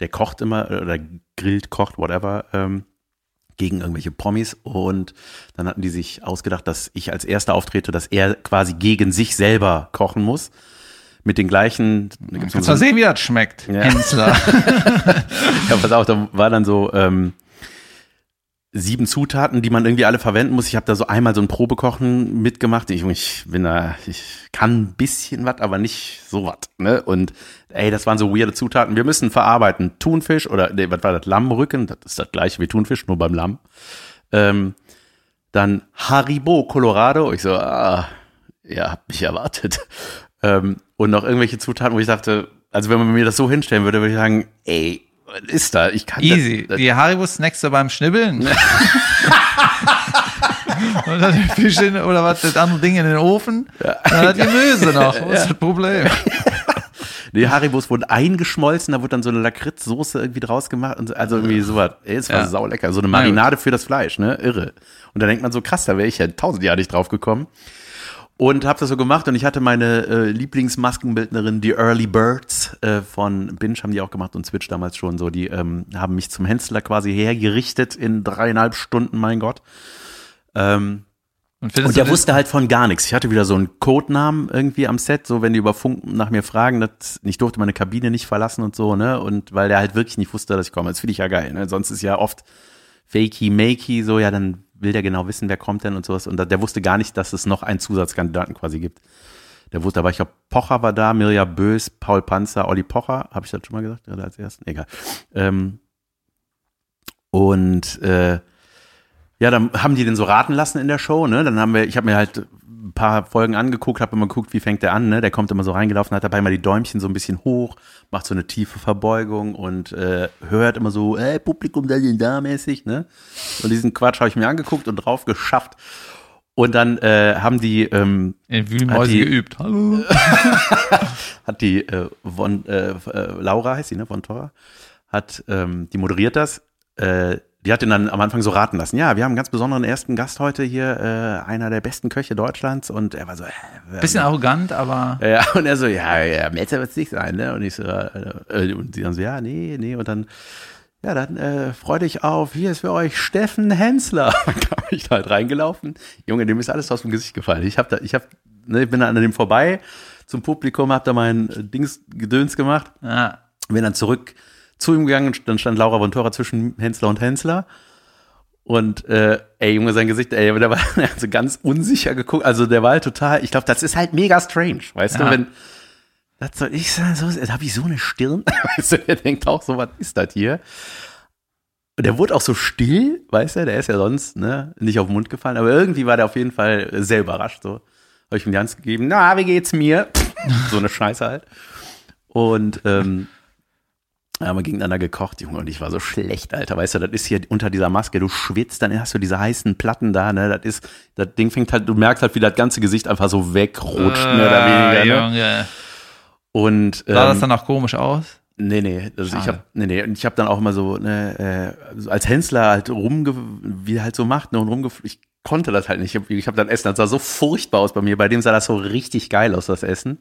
der kocht immer oder grillt, kocht, whatever, ähm, gegen irgendwelche Promis und dann hatten die sich ausgedacht, dass ich als Erster auftrete, dass er quasi gegen sich selber kochen muss. Mit den gleichen, Kannst so- mal sehen, wie das schmeckt. Ja. Hensler. [LAUGHS] ja, pass auf, da war dann so ähm, sieben Zutaten, die man irgendwie alle verwenden muss. Ich habe da so einmal so ein Probekochen mitgemacht. Ich, ich bin da, ich kann ein bisschen was, aber nicht so was. Ne? Und ey, das waren so weirde Zutaten. Wir müssen verarbeiten Thunfisch oder nee, was war das? Lammrücken. Das ist das gleiche wie Thunfisch, nur beim Lamm. Ähm, dann Haribo Colorado. Ich so, ah, ja, hab mich erwartet. Ähm, und noch irgendwelche Zutaten, wo ich dachte, also wenn man mir das so hinstellen würde, würde ich sagen, ey, ist da? Ich kann Easy. Das, das, Die Haribo snackst du beim Schnibbeln. [LAUGHS] Und dann den Fisch in, oder was, das andere Ding in den Ofen. Dann hat die Gemüse noch. [LAUGHS] Was ist das Problem? [LAUGHS] die Haribos wurden eingeschmolzen, da wurde dann so eine Lakritzsoße irgendwie draus gemacht. Und so, also irgendwie sowas. Ey, es war Ja. saulecker. So eine Marinade für das Fleisch, ne? Irre. Und da denkt man so, krass, da wäre ich ja tausend Jahre nicht drauf gekommen. Und habe das so gemacht und ich hatte meine äh, Lieblingsmaskenbildnerin, die Early Birds äh, von Binge, haben die auch gemacht und Switch damals schon so. Die ähm, haben mich zum Hensler quasi hergerichtet in dreieinhalb Stunden, mein Gott. Ähm, Und, und der wusste halt von gar nichts. Ich hatte wieder so einen Codenamen irgendwie am Set, so wenn die über Funk nach mir fragen, das, ich durfte meine Kabine nicht verlassen und so, ne? Und weil der halt wirklich nicht wusste, dass ich komme. Das finde ich ja geil, ne? Sonst ist ja oft fakey, makey, so, ja, dann will der genau wissen, wer kommt denn und sowas. Und da, der wusste gar nicht, dass es noch einen Zusatzkandidaten quasi gibt. Der wusste, aber ich glaube, Pocher war da, Mirja Bös, Paul Panzer, Olli Pocher, habe ich das schon mal gesagt, gerade als ersten? Egal. Ähm, und äh, ja, dann haben die den so raten lassen in der Show, ne? Dann haben wir, ich habe mir halt ein paar Folgen angeguckt, habe immer geguckt, wie fängt der an, ne? Der kommt immer so reingelaufen, hat dabei mal die Däumchen so ein bisschen hoch, macht so eine tiefe Verbeugung und äh, hört immer so, ey, Publikum da da mäßig, ne? Und diesen Quatsch habe ich mir angeguckt und drauf geschafft. Und dann äh, haben die ähm, in Wühlmäuse Hat die- geübt. Hallo. [LAUGHS] hat die äh, von äh, äh, Laura heißt sie, ne, von Torra, hat ähm, die moderiert das. Äh, die hat ihn dann am Anfang so raten lassen. Ja, wir haben einen ganz besonderen ersten Gast heute hier, äh, einer der besten Köche Deutschlands. Und er war so, äh, Bisschen arrogant, aber ja, [LAUGHS] und er so, ja, ja, Melzer wird es nicht sein, ne? Und ich so, äh, äh, und sie dann so, ja, nee, nee, und dann, ja, dann äh, freu dich auf, hier ist für euch Steffen Hensler. [LAUGHS] Dann kam ich da halt reingelaufen. Junge, dem ist alles aus dem Gesicht gefallen. Ich hab da, ich hab, ne, ich bin da an dem vorbei zum Publikum, hab da mein Dings Gedöns gemacht, ja, bin dann zurück zu ihm gegangen, dann stand Laura von Tora zwischen Hensler und Hensler. Und äh, ey, Junge, sein Gesicht, ey, der war [LAUGHS] so ganz unsicher geguckt. Also der war halt total, ich glaube, das ist halt mega strange, weißt Ja. du, wenn das soll ich sagen, so habe ich so eine Stirn, [LAUGHS] weißt du, der denkt auch so, was ist das hier? Und der wurde auch so still, weißt du, der ist ja sonst ne, nicht auf den Mund gefallen, aber irgendwie war der auf jeden Fall sehr überrascht. So habe ich ihm die Hand gegeben, na, wie geht's mir? [LAUGHS] so eine Scheiße halt. Und ähm, haben wir gegeneinander gekocht, Junge, und ich war so schlecht, Alter. Weißt du, das ist hier unter dieser Maske, du schwitzt, dann hast du diese heißen Platten da, ne? Das ist, das Ding fängt halt, du merkst halt, wie das ganze Gesicht einfach so wegrutscht, mehr oder weniger. Ne? Äh, Junge. Und ähm, Sah das dann auch komisch aus? Nee, nee, also ich Schade. hab, nee, nee, und ich habe dann auch immer so, ne, äh, als Hensler halt rumge, wie er halt so macht, ne, und rumge, ich konnte das halt nicht. Ich habe ich hab dann Essen, das sah so furchtbar aus bei mir. Bei dem sah das so richtig geil aus, das Essen.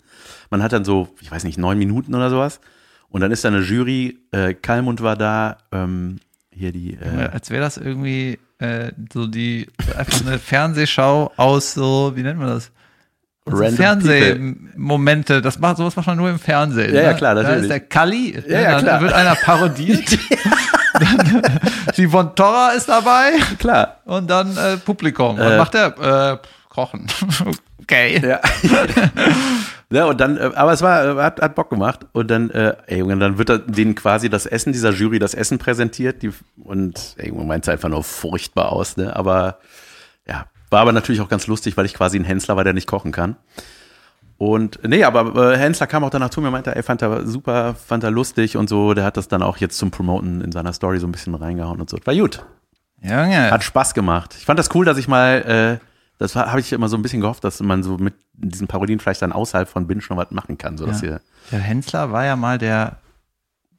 Man hat dann so, ich weiß nicht, neun Minuten oder sowas. Und dann ist da eine Jury, äh, Kalmund war da, ähm, hier die, äh, Als wäre das irgendwie äh, so die einfach eine Fernsehschau aus so, wie nennt man das? So Random Fernsehmomente, das macht sowas macht man nur im Fernsehen. Ja, ja, ne? klar, Da natürlich. ist der Kalli, Ja, ja, dann klar. wird einer parodiert. [LAUGHS] dann, die von Torra ist dabei klar, und dann äh, Publikum. Was Äh. macht der? Äh, kochen. [LAUGHS] okay. Ja. [LAUGHS] ja, und dann, äh, aber es war, äh, hat, hat Bock gemacht. Und dann, äh, ey, Junge, dann wird da denen quasi das Essen, dieser Jury das Essen präsentiert. Die, und ey, Junge, meint es einfach nur furchtbar aus, ne? Aber ja, war aber natürlich auch ganz lustig, weil ich quasi ein Hensler war, der nicht kochen kann. Und nee, aber äh, Hensler kam auch danach zu mir, meinte, ey, fand er super, fand er lustig und so. Der hat das dann auch jetzt zum Promoten in seiner Story so ein bisschen reingehauen und so. War gut. Junge. Hat Spaß gemacht. Ich fand das cool, dass ich mal, äh, das habe ich immer so ein bisschen gehofft, dass man so mit diesen Parodien vielleicht dann außerhalb von Binge noch was machen kann, so dass Ja. ihr Der Hensler war ja mal der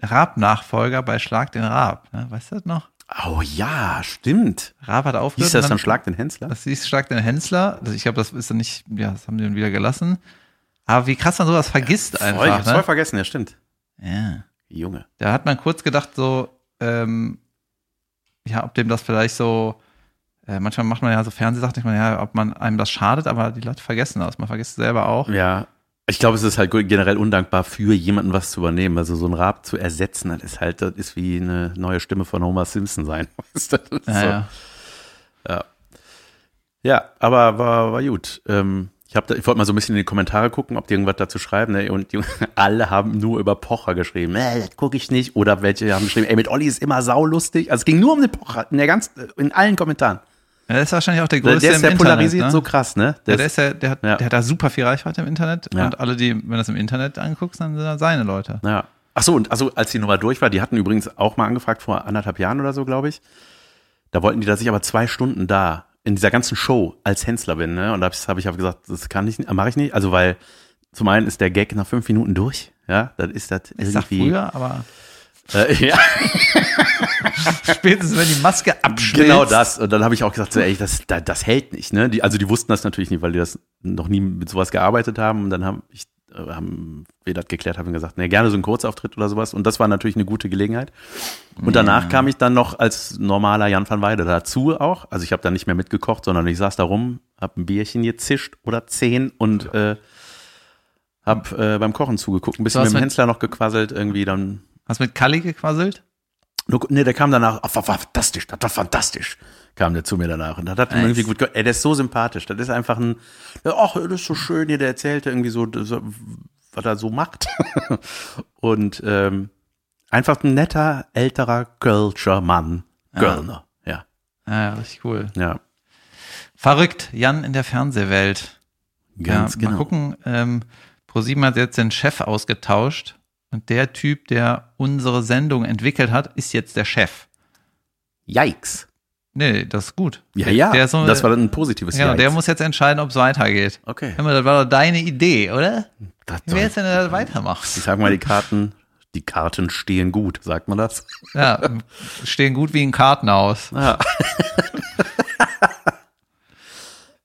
Raab-Nachfolger bei Schlag den Raab. Ne? Weißt du das noch? Oh ja, stimmt. Raab hat aufgehört. Hieß das und dann Schlag den Hensler? Das hieß Schlag den Hensler. Also ich glaube, das ist dann nicht, ja, das haben die dann wieder gelassen. Aber wie krass man sowas vergisst Voll, ich einfach. hab's voll Ne? vergessen, ja, stimmt. Ja. Junge. Da hat man kurz gedacht, so, ähm, ja, ob dem das vielleicht so, äh, manchmal macht man ja so Fernsehsachen, denkt man, ja, ob man einem das schadet, aber die Leute vergessen das. Man vergisst es selber auch. Ja. Ich glaube, es ist halt generell undankbar für jemanden was zu übernehmen. Also so ein Raab zu ersetzen, das ist halt, das ist wie eine neue Stimme von Homer Simpson sein. [LAUGHS] Weißt du? Ja, so. ja. Ja, aber war, war gut. Ähm, ich, hab da, ich wollte mal so ein bisschen in die Kommentare gucken, ob die irgendwas dazu schreiben. Ne? Und die, [LAUGHS] alle haben nur über Pocher geschrieben. Äh, das gucke ich nicht. Oder welche haben geschrieben, ey, mit Olli ist immer saulustig. Also es ging nur um den Pocher, in, der ganz, in allen Kommentaren. Ja, das ist wahrscheinlich auch der Der, größte der ist der Internet, polarisiert ne? so krass, ne? Ja, Der der, ist, ja, der, hat, Ja. der hat da super viel Reichweite im Internet Ja. und alle, die, wenn du das im Internet anguckst, dann sind das seine Leute. ja. Ach so, und also als die Nummer durch war, die hatten übrigens auch mal angefragt vor anderthalb Jahren oder so, glaube ich. Da wollten die, dass ich aber zwei Stunden da in dieser ganzen Show als Hensler bin, ne? Und da habe ich, hab gesagt, das kann ich nicht, mache ich nicht. Also weil zum einen ist der Gag nach fünf Minuten durch, ja, dann ist das Ich sag irgendwie. früher, aber Äh, ja, [LAUGHS] spätestens wenn die Maske abschmilzt. genau das. Und dann habe ich auch gesagt, so, ey, das, das, das hält nicht, ne? Die, also die wussten das natürlich nicht, weil die das noch nie mit sowas gearbeitet haben. Und dann haben ich äh, haben wir das geklärt, haben gesagt, ne, gerne so ein Kurzauftritt oder sowas. Und das war natürlich eine gute Gelegenheit. Und danach kam ich dann noch als normaler Jan van Weide dazu auch. Also ich habe da nicht mehr mitgekocht, sondern ich saß da rum, hab ein Bierchen gezischt oder zehn und äh, hab äh, beim Kochen zugeguckt, ein bisschen mit dem mit- Hensler noch gequasselt, irgendwie dann Hast mit Kalli gequasselt? nee, der kam danach, ach, war fantastisch, das war fantastisch, kam der zu mir danach. Und das hat Nice. irgendwie gut, ey, der ist so sympathisch, das ist einfach ein, ach, das ist so schön hier, der erzählte irgendwie so, so was er so macht. [LAUGHS] Und ähm, einfach ein netter, älterer Kölscher Mann, Kölner, ja, Ja, ja, richtig cool. ja, Verrückt, Jan in der Fernsehwelt. ganz ja, genau. Mal gucken, ähm, ProSieben hat jetzt den Chef ausgetauscht und der Typ, der unsere Sendung entwickelt hat, ist jetzt der Chef. Yikes. Nee, das ist gut. Ja, ja, so, das war dann ein positives ja, Yikes. der muss jetzt entscheiden, ob es weitergeht. okay. Hör mal, das war doch deine Idee, oder? Das Wer ist denn, der das weitermacht? ich sag mal, die Karten, die Karten stehen gut, sagt man das? Ja, stehen gut wie ein Kartenhaus. Ja.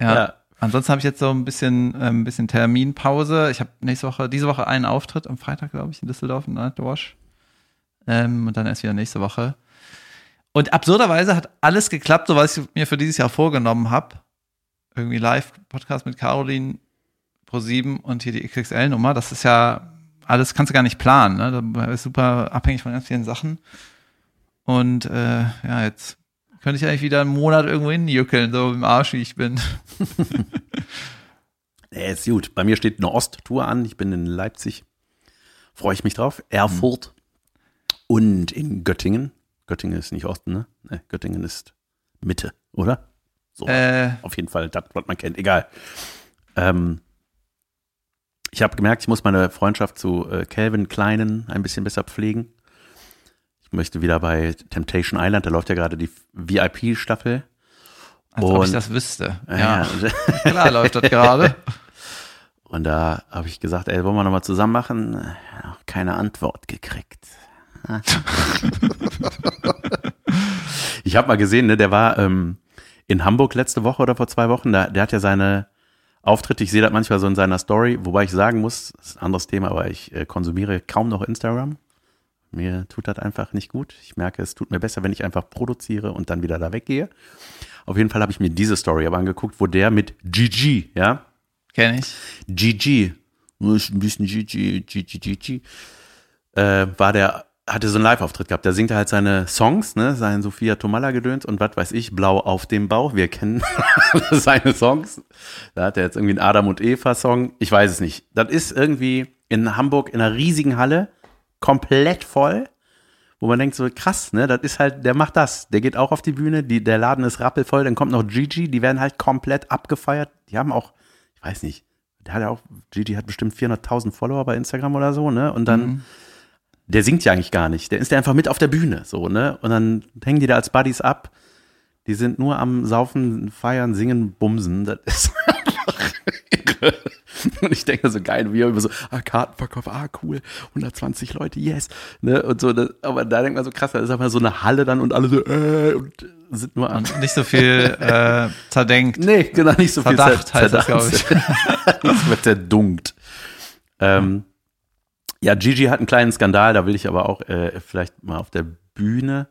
Ja. Ja. Ansonsten habe ich jetzt so ein bisschen, ähm, ein bisschen Terminpause. Ich habe nächste Woche, diese Woche einen Auftritt am Freitag, glaube ich, in Düsseldorf in Night Wash. Ähm, und dann erst wieder nächste Woche. Und absurderweise hat alles geklappt, so was ich mir für dieses Jahr vorgenommen habe. Irgendwie Live-Podcast mit Caroline Pro 7 und hier die XXL-Nummer. Das ist ja alles, kannst du gar nicht planen. Ne? Da ist super abhängig von ganz vielen Sachen. Und äh, ja, jetzt könnte ich eigentlich wieder einen Monat irgendwo hinjuckeln, so im Arsch, wie ich bin. [LAUGHS] Ja, ist gut. Bei mir steht eine Osttour an. Ich bin in Leipzig. Freue ich mich drauf. Erfurt und in Göttingen. Göttingen ist nicht Osten, ne? ne Göttingen ist Mitte, oder? So, Äh, auf jeden Fall, das, was man kennt. Egal. Ähm, ich habe gemerkt, ich muss meine Freundschaft zu äh, Calvin Kleinen ein bisschen besser pflegen. Möchte wieder bei Temptation Island, da läuft ja gerade die VIP-Staffel. als ob ich Und- das wüsste. Ja. Ja, [LAUGHS] klar läuft das gerade. Und da habe ich gesagt, ey, wollen wir nochmal zusammen machen? Keine Antwort gekriegt. [LAUGHS] ich habe mal gesehen, ne, der war ähm, in Hamburg letzte Woche oder vor zwei Wochen, da, der hat ja seine Auftritte, ich sehe das manchmal so in seiner Story, wobei ich sagen muss, das ist ein anderes Thema, aber ich äh, konsumiere kaum noch Instagram. Mir tut das einfach nicht gut. Ich merke, es tut mir besser, wenn ich einfach produziere und dann wieder da weggehe. Auf jeden Fall habe ich mir diese Story aber angeguckt, wo der mit GG, ja, Kenn ich. GG, nur ist ein bisschen GG, GG, GG, äh, war der, hatte so einen Live-Auftritt gehabt. Da singt er halt seine Songs, ne, sein Sophia Tomalla gedöns und was weiß ich, Blau auf dem Bauch. Wir kennen [LAUGHS] seine Songs. Da hat er jetzt irgendwie einen Adam und Eva Song. Ich weiß es nicht. Das ist irgendwie in Hamburg in einer riesigen Halle, komplett voll. Wo man denkt so, krass, ne, das ist halt, der macht das. Der geht auch auf die Bühne, die, der Laden ist rappelvoll, dann kommt noch Gigi, die werden halt komplett abgefeiert. Die haben auch, ich weiß nicht, der hat ja auch, Gigi hat bestimmt 400.000 Follower bei Instagram oder so, ne? Und dann, der singt ja eigentlich gar nicht. Der ist ja einfach mit auf der Bühne, so, ne? Und dann hängen die da als Buddies ab. Die sind nur am Saufen, Feiern, Singen, Bumsen. Das ist [LAUGHS] einfach [LAUGHS] und ich denke so geil, wie er immer so, ah, Kartenverkauf, ah, cool, 120 Leute, yes. Ne? Und so, das, aber da denkt man so krass, da ist einfach so eine Halle dann und alle so, äh, und sind nur an. Und nicht so viel äh, zerdenkt. Nee, genau, nicht so Verdacht viel heißt das, glaube ich. [LAUGHS] Nichts wird zerdunkt. Ähm, ja, Gigi hat einen kleinen Skandal, da will ich aber auch äh, vielleicht mal auf der Bühne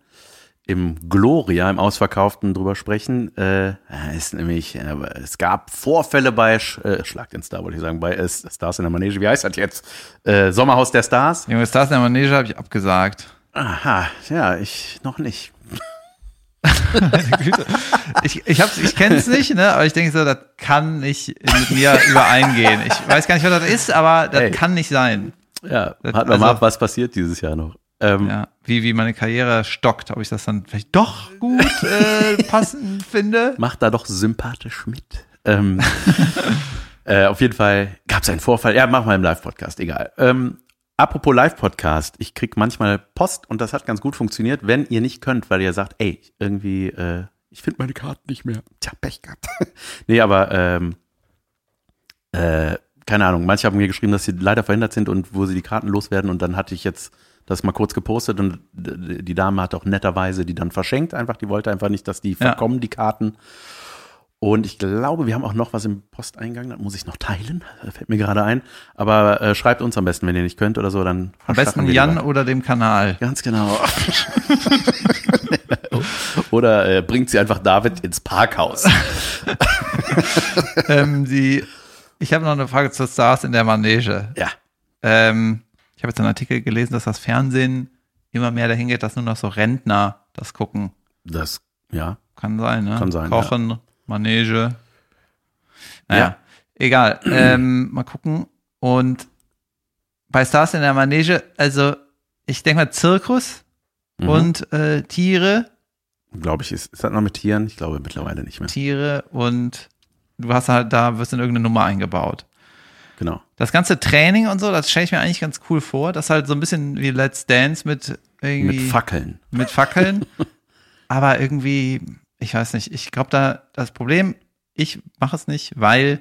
im Gloria, im Ausverkauften drüber sprechen. Äh, ist nämlich, äh, es gab Vorfälle bei Sch äh, Schlag den Star, wollte ich sagen, bei äh, Stars in der Manege. Wie heißt das jetzt? Äh, Sommerhaus der Stars? Junge, Stars in der Manege habe ich abgesagt. Aha, ja, ich noch nicht. [LAUGHS] Ich, ich, hab's- ich kenne es nicht, ne? aber ich denke so, das kann nicht mit mir übereingehen. Ich weiß gar nicht, was das ist, aber das Ey. kann nicht sein. Ja, warten wir also- mal ab, was passiert dieses Jahr noch. Ähm, Ja, wie, wie meine Karriere stockt, ob ich das dann vielleicht doch gut äh, [LAUGHS] passend finde. Macht da doch sympathisch mit. Ähm, [LAUGHS] äh, auf jeden Fall gab es einen Vorfall. Ja, mach mal im Live-Podcast, egal. Ähm, apropos Live-Podcast, ich krieg manchmal Post und das hat ganz gut funktioniert, wenn ihr nicht könnt, weil ihr sagt, ey, irgendwie, äh, ich finde meine Karten nicht mehr. Tja, Pech gehabt. [LAUGHS] nee, aber ähm, äh, keine Ahnung, manche haben mir geschrieben, dass sie leider verhindert sind und wo sie die Karten loswerden und dann hatte ich jetzt das mal kurz gepostet und die Dame hat auch netterweise die dann verschenkt einfach, die wollte einfach nicht, dass die Ja. verkommen, die Karten. Und ich glaube, wir haben auch noch was im Posteingang, das muss ich noch teilen, das fällt mir gerade ein. Aber äh, schreibt uns am besten, wenn ihr nicht könnt oder so, dann Am besten Jan weiter. oder dem Kanal. Ganz genau. [LAUGHS] oder äh, bringt sie einfach David ins Parkhaus. [LAUGHS] ähm, die, ich habe noch eine Frage zu Stars in der Manege. ja. Ähm, ich habe jetzt einen Artikel gelesen, dass das Fernsehen immer mehr dahin geht, dass nur noch so Rentner das gucken. Das, ja. Kann sein, ne? Kann sein, Kochen, Manege. Naja, Ja. egal. ähm, mal gucken. Und bei Stars in der Manege, also ich denke mal Zirkus Mhm. und äh, Tiere, Glaube ich, ist, ist das noch mit Tieren? Ich glaube mittlerweile nicht mehr. Tiere und du hast halt da, wirst in irgendeine Nummer eingebaut. Genau. Das ganze Training und so, das stelle ich mir eigentlich ganz cool vor. Das ist halt so ein bisschen wie Let's Dance mit irgendwie Mit Fackeln. mit Fackeln. [LAUGHS] aber irgendwie, ich weiß nicht, ich glaube da, das Problem, ich mache es nicht, weil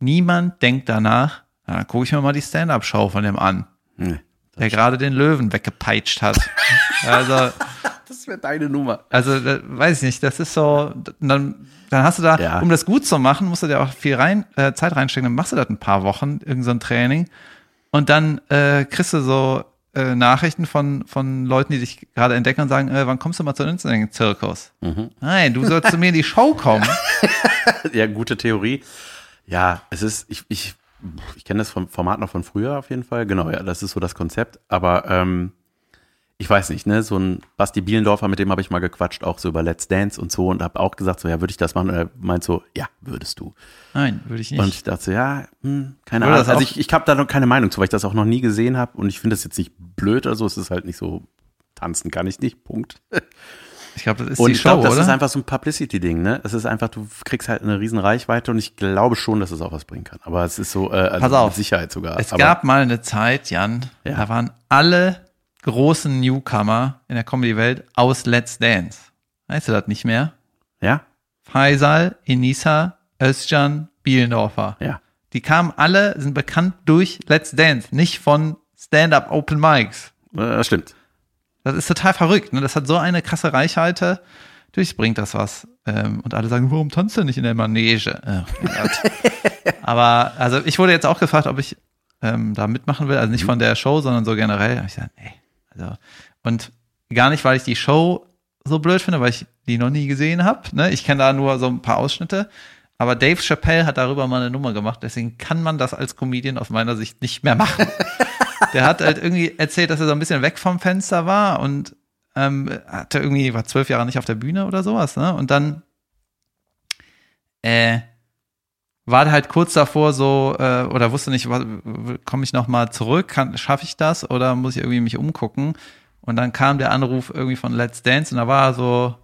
niemand denkt danach, na, dann gucke ich mir mal die Stand-Up-Show von dem an, Nee. der gerade den Löwen weggepeitscht hat. [LAUGHS] also, Das wäre deine Nummer. also, da, weiß ich nicht, das ist so, dann, dann hast du da, Ja. um das gut zu machen, musst du dir auch viel rein, äh, Zeit reinstecken, dann machst du das ein paar Wochen, irgend so ein Training und dann äh, kriegst du so äh, Nachrichten von, von Leuten, die dich gerade entdecken und sagen, äh, wann kommst du mal zu uns in den Zirkus? Mhm. Nein, du sollst zu mir in die Show kommen. [LAUGHS] Ja, gute Theorie. Ja, es ist, ich, ich, ich kenne das vom Format noch von früher auf jeden Fall. Genau, ja, das ist so das Konzept. Aber ähm, ich weiß nicht, ne, so ein Basti Bielendorfer, mit dem habe ich mal gequatscht, auch so über Let's Dance und so und habe auch gesagt, so, ja, würde ich das machen? Und er meint so, ja, würdest du. Nein, würde ich nicht. Und ich dachte so, ja, hm, keine Ahnung. Also ich, ich habe da noch keine Meinung zu, weil ich das auch noch nie gesehen habe und ich finde das jetzt nicht blöd oder so. Es ist halt nicht so, tanzen kann ich nicht, Punkt. ich glaube, das ist Und die ich Show, glaube, das oder? ist einfach so ein Publicity-Ding, ne? Es ist einfach, du kriegst halt eine riesen Reichweite und ich glaube schon, dass es auch was bringen kann. Aber es ist so, äh, also Pass auf. mit Sicherheit sogar. es Aber, gab mal eine Zeit, Jan, Ja. da waren alle großen Newcomer in der Comedy-Welt aus Let's Dance. Weißt du das nicht mehr? Ja? Faisal, Inisa, Özcan, Bielendorfer. Ja. Die kamen alle, sind bekannt durch Let's Dance, nicht von Stand-Up Open Mics. Äh, Das stimmt. Das ist total verrückt. Ne? Das hat so eine krasse Reichweite. Natürlich bringt das was. Ähm, und alle sagen, warum tanzt du nicht in der Manege? Oh mein Gott. [LAUGHS] Aber also ich wurde jetzt auch gefragt, ob ich ähm, da mitmachen will. Also nicht von der Show, sondern so generell. Hab ich gesagt, nee. Also, und gar nicht, weil ich die Show so blöd finde, weil ich die noch nie gesehen habe. Ne? Ich kenne da nur so ein paar Ausschnitte. Aber Dave Chappelle hat darüber mal eine Nummer gemacht, deswegen kann man das als Comedian aus meiner Sicht nicht mehr machen. [LAUGHS] Der hat halt irgendwie erzählt, dass er so ein bisschen weg vom Fenster war und ähm, hatte irgendwie, war zwölf Jahre nicht auf der Bühne oder sowas, ne? Und dann äh, war der halt kurz davor so, äh, oder wusste nicht, komme ich noch mal zurück, schaffe ich das oder muss ich irgendwie mich umgucken? Und dann kam der Anruf irgendwie von Let's Dance und da war er so,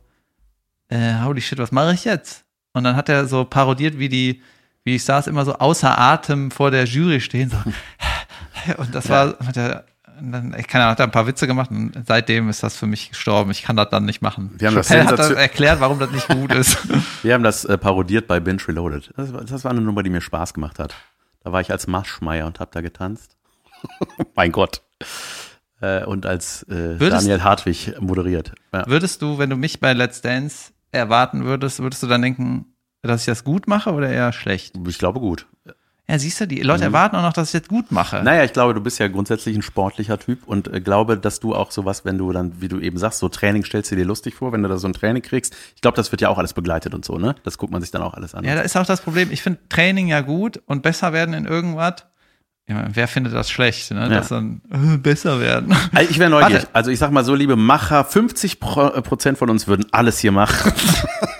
äh, holy shit, was mache ich jetzt? Und dann hat er so parodiert, wie die, wie die Stars immer so außer Atem vor der Jury stehen, so. [LAUGHS] Und das war, hat er, dann, ich kann hat da ein paar Witze gemacht und seitdem ist das für mich gestorben. Ich kann das dann nicht machen. Wir haben das hat das sensation- erklärt, warum das nicht gut ist. [LAUGHS] Wir haben das äh, parodiert bei Binge Reloaded. Das, war- das war eine Nummer, die mir Spaß gemacht hat. Da war ich als Maschmeier und hab da getanzt. [LAUGHS] mein Gott. Äh, und als äh, Würdest- Daniel Hartwig moderiert. Ja. Würdest du, wenn du mich bei Let's Dance erwarten würdest, würdest du dann denken, dass ich das gut mache oder eher schlecht? Ich glaube gut. Ja, siehst du, die Leute erwarten auch noch, dass ich das gut mache. Naja, ich glaube, du bist ja grundsätzlich ein sportlicher Typ und äh, glaube, dass du auch sowas, wenn du dann, wie du eben sagst, so Training stellst du dir lustig vor, wenn du da so ein Training kriegst. Ich glaube, das wird ja auch alles begleitet und so, ne? Das guckt man sich dann auch alles an. Ja, da ist auch das Problem. Ich finde Training ja gut und besser werden in irgendwas. Ja, wer findet das schlecht, ne? Ja. Dass dann äh, besser werden. [LAUGHS] Also ich wäre neugierig. Warte. Also ich sag mal so, liebe Macher, 50 Pro äh, Prozent von uns würden alles hier machen.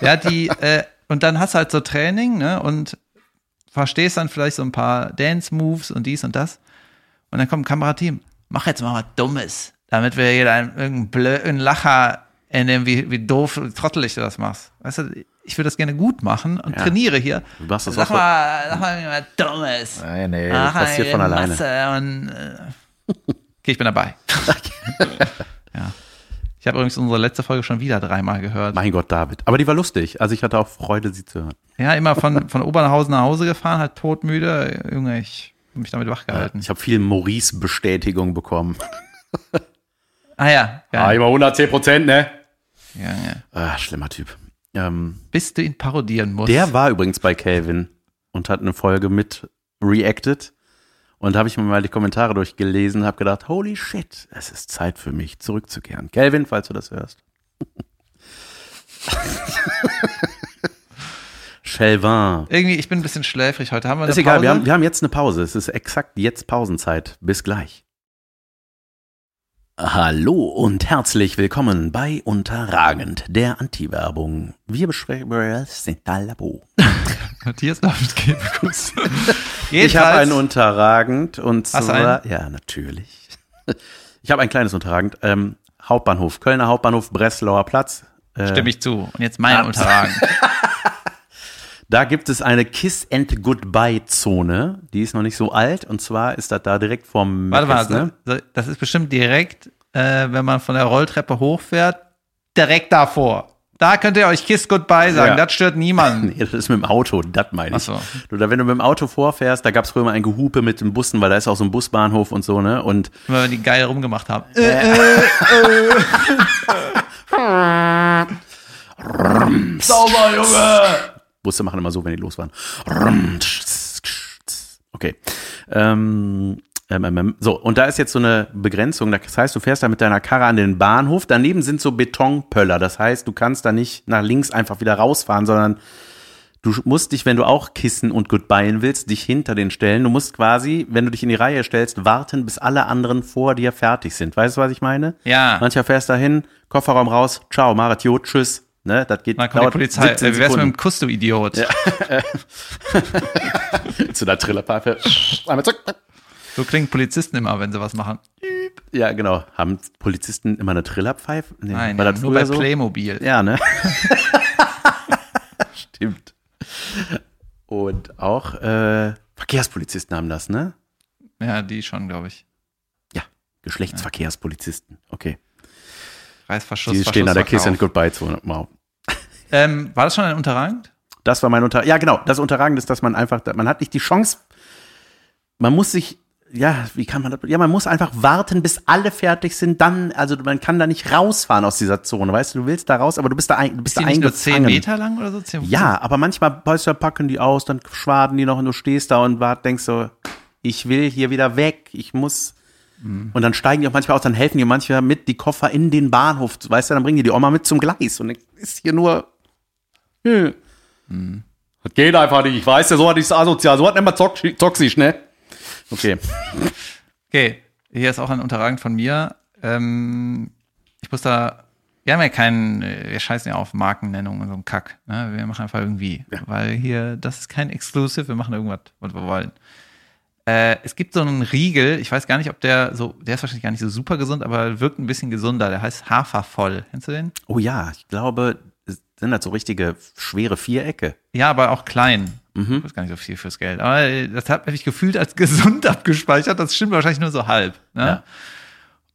Ja, die, äh, und dann hast du halt so Training, ne? Und verstehst dann vielleicht so ein paar Dance-Moves und dies und das. Und dann kommt ein Kamerateam, mach jetzt mal was Dummes, damit wir hier einen irgendeinen blöden Lacher entnehmen, wie, wie doof, wie trottelig du das machst. Weißt du, ich würde das gerne gut machen und Ja. trainiere hier. Du machst das Sag auch mal, sag mal was Dummes. Nein, nee, das passiert von eine alleine. Und, äh, [LAUGHS] okay, ich bin dabei. [LAUGHS] ja. Ich habe übrigens unsere letzte Folge schon wieder dreimal gehört. Mein Gott, David. Aber die war lustig. Also ich hatte auch Freude, sie zu hören. Ja, immer von, von Oberhausen nach Hause gefahren, halt todmüde. Junge, ich hab mich damit wachgehalten. Ich habe viel Maurice-Bestätigung bekommen. [LAUGHS] Ah ja, ja. immer 110 Prozent, ne? ja, ja. Ah, schlimmer Typ. Ähm, Bis du ihn parodieren musst. der war übrigens bei Calvin und hat eine Folge mit reacted. Und habe ich mir mal die Kommentare durchgelesen, habe gedacht, holy shit, es ist Zeit für mich, zurückzukehren. Calvin, falls du das hörst. [LAUGHS] Chelvin. Irgendwie, ich bin ein bisschen schläfrig heute. Haben wir Ist egal, wir haben, wir haben jetzt eine Pause. Es ist exakt jetzt Pausenzeit. Bis gleich. Hallo und herzlich willkommen bei Unterragend, der Anti-Werbung. Wir besprechen [LAUGHS] Matthias David Kebekus. Ich habe ein Unterragend und Hast du zwar, ja, natürlich. Ich habe ein kleines Unterragend. Ähm, Hauptbahnhof, Kölner Hauptbahnhof, Breslauer Platz. Äh, Stimme ich zu. Und jetzt mein Ah. Unterragen. [LAUGHS] Da gibt es eine Kiss and Goodbye Zone. Die ist noch nicht so alt. Und zwar ist das da direkt vorm Warte mal, Meckes, ne? so- das ist bestimmt direkt, äh, wenn man von der Rolltreppe hochfährt, direkt davor. Da könnt ihr euch Kiss Goodbye sagen. Ja. Das stört niemanden. [LAUGHS] Nee, das ist mit dem Auto, das meine ich. So. Da, wenn du mit dem Auto vorfährst, da gab es früher mal ein Gehupe mit den Bussen, weil da ist auch so ein Busbahnhof und so, ne? Und Immer wenn die geil rumgemacht haben. [LAUGHS] Sauber, Junge! Busse machen immer so, wenn die losfahren. Okay. Ähm, ähm, ähm, ähm. So, und da ist jetzt so eine Begrenzung. Das heißt, du fährst da mit deiner Karre an den Bahnhof. Daneben sind so Betonpöller. Das heißt, du kannst da nicht nach links einfach wieder rausfahren, sondern du musst dich, wenn du auch Kissen und Goodbye willst, dich hinter den stellen. Du musst quasi, wenn du dich in die Reihe stellst, warten, bis alle anderen vor dir fertig sind. Weißt du, was ich meine? Ja. Mancher fährst da hin, Kofferraum raus, ciao, Marit, jo, tschüss. Ne, das geht Dann kommt die Polizei. 17 Äh, Wie wär's mit dem Kuss, du Idiot? zu der Trillerpfeife. Einmal zack. So klingen Polizisten immer, wenn sie was machen. Ja, genau. Haben Polizisten immer eine Trillerpfeife? Nee, Nein, war ja, das nur bei so? Playmobil. Ja, ne? [LAUGHS] Stimmt. Und auch äh, Verkehrspolizisten haben das, ne? Ja, die schon, glaube ich. Ja, Geschlechtsverkehrspolizisten. Okay. Reißverschluss, Die stehen an der Kiss and. Goodbye Zone. Wow. Ähm, war das schon ein Unterragend? Das war mein Unter. Ja, genau. Das Unterragende ist, dass man einfach, man hat nicht die Chance. Man muss sich, ja, wie kann man das? Ja, man muss einfach warten, bis alle fertig sind. Dann, also man kann da nicht rausfahren aus dieser Zone. Weißt du, du willst da raus, aber du bist da, ein, du bist Ist da nicht nur eingefangen. 10 Meter lang oder so? 10, Ja, aber manchmal weißt du, packen die aus, dann schwaden die noch und du stehst da und wart, denkst so, ich will hier wieder weg, ich muss. Und dann steigen die auch manchmal aus, dann helfen die manchmal mit die Koffer in den Bahnhof, weißt du, dann bringen die die Oma mit zum Gleis und dann ist hier nur. Hm. Das geht einfach nicht, ich weiß ja, so hat ich asozial, so hat immer toxisch, ne? Okay. Okay, hier ist auch ein Unterragend von mir. Ähm, ich muss da, wir haben ja keinen, wir scheißen ja auf Markennennung und so einen Kack. Ne? Wir machen einfach irgendwie, weil hier, das ist kein Exclusive, wir machen irgendwas, was wir wollen. Äh, es gibt so einen Riegel, ich weiß gar nicht, ob der so, der ist wahrscheinlich gar nicht so super gesund, aber wirkt ein bisschen gesunder. Der heißt Hafervoll. Kennst du den? Oh ja, ich glaube, sind das so richtige schwere Vierecke. Ja, aber auch klein. Mhm. Das ist gar nicht so viel fürs Geld. Aber äh, das hat mich gefühlt als [LAUGHS] gesund abgespeichert. Das stimmt wahrscheinlich nur so halb. Ne? Ja.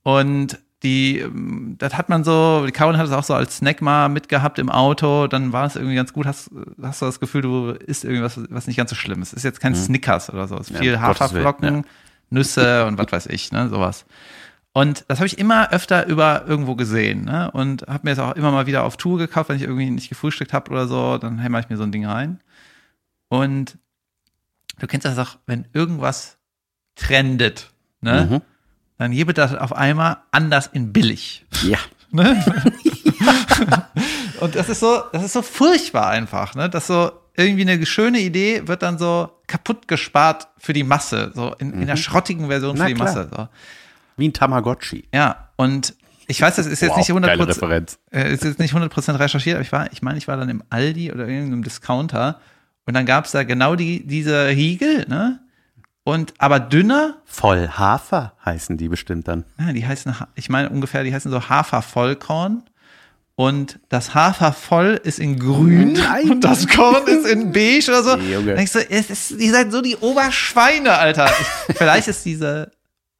Und die, ähm, das hat man so, die Caroline hat es auch so als Snack mal mitgehabt im Auto, dann war es irgendwie ganz gut, hast, hast du das Gefühl, du isst irgendwas, was nicht ganz so schlimm ist. Ist jetzt kein Snickers oder so, es ist Ja, viel Haferflocken, ja. Nüsse und was weiß ich, ne, sowas. Und das habe ich immer öfter über irgendwo gesehen, ne? Und habe mir das auch immer mal wieder auf Tour gekauft, wenn ich irgendwie nicht gefrühstückt habe oder so, dann hämmer ich mir so ein Ding rein. Und du kennst das auch, wenn irgendwas trendet, ne? Mhm. Dann gibt das auf einmal anders in billig. Ja. [LAUGHS] Ne? Und das ist so, das ist so furchtbar einfach, ne? Dass so irgendwie eine schöne Idee wird dann so kaputt gespart für die Masse, so in, in der schrottigen Version Mhm. Na für die klar. Masse. So. Wie ein Tamagotchi. Ja, und ich weiß, das ist jetzt Wow, nicht 100%, geile Referenz. äh, ist jetzt nicht 100% recherchiert, aber ich war, ich meine, ich war dann im Aldi oder irgendeinem Discounter und dann gab's da genau die, diese Riegel, ne? Und aber dünner, Voll Hafer heißen die bestimmt dann. ja, die heißen, ich meine ungefähr, die heißen so Hafervollkorn. Und das Hafervoll ist in grün Nein. und das Korn ist in [LAUGHS] beige oder so. Junge. Und ich so, es ist, ihr seid so die Oberschweine, Alter. Ich, vielleicht ist diese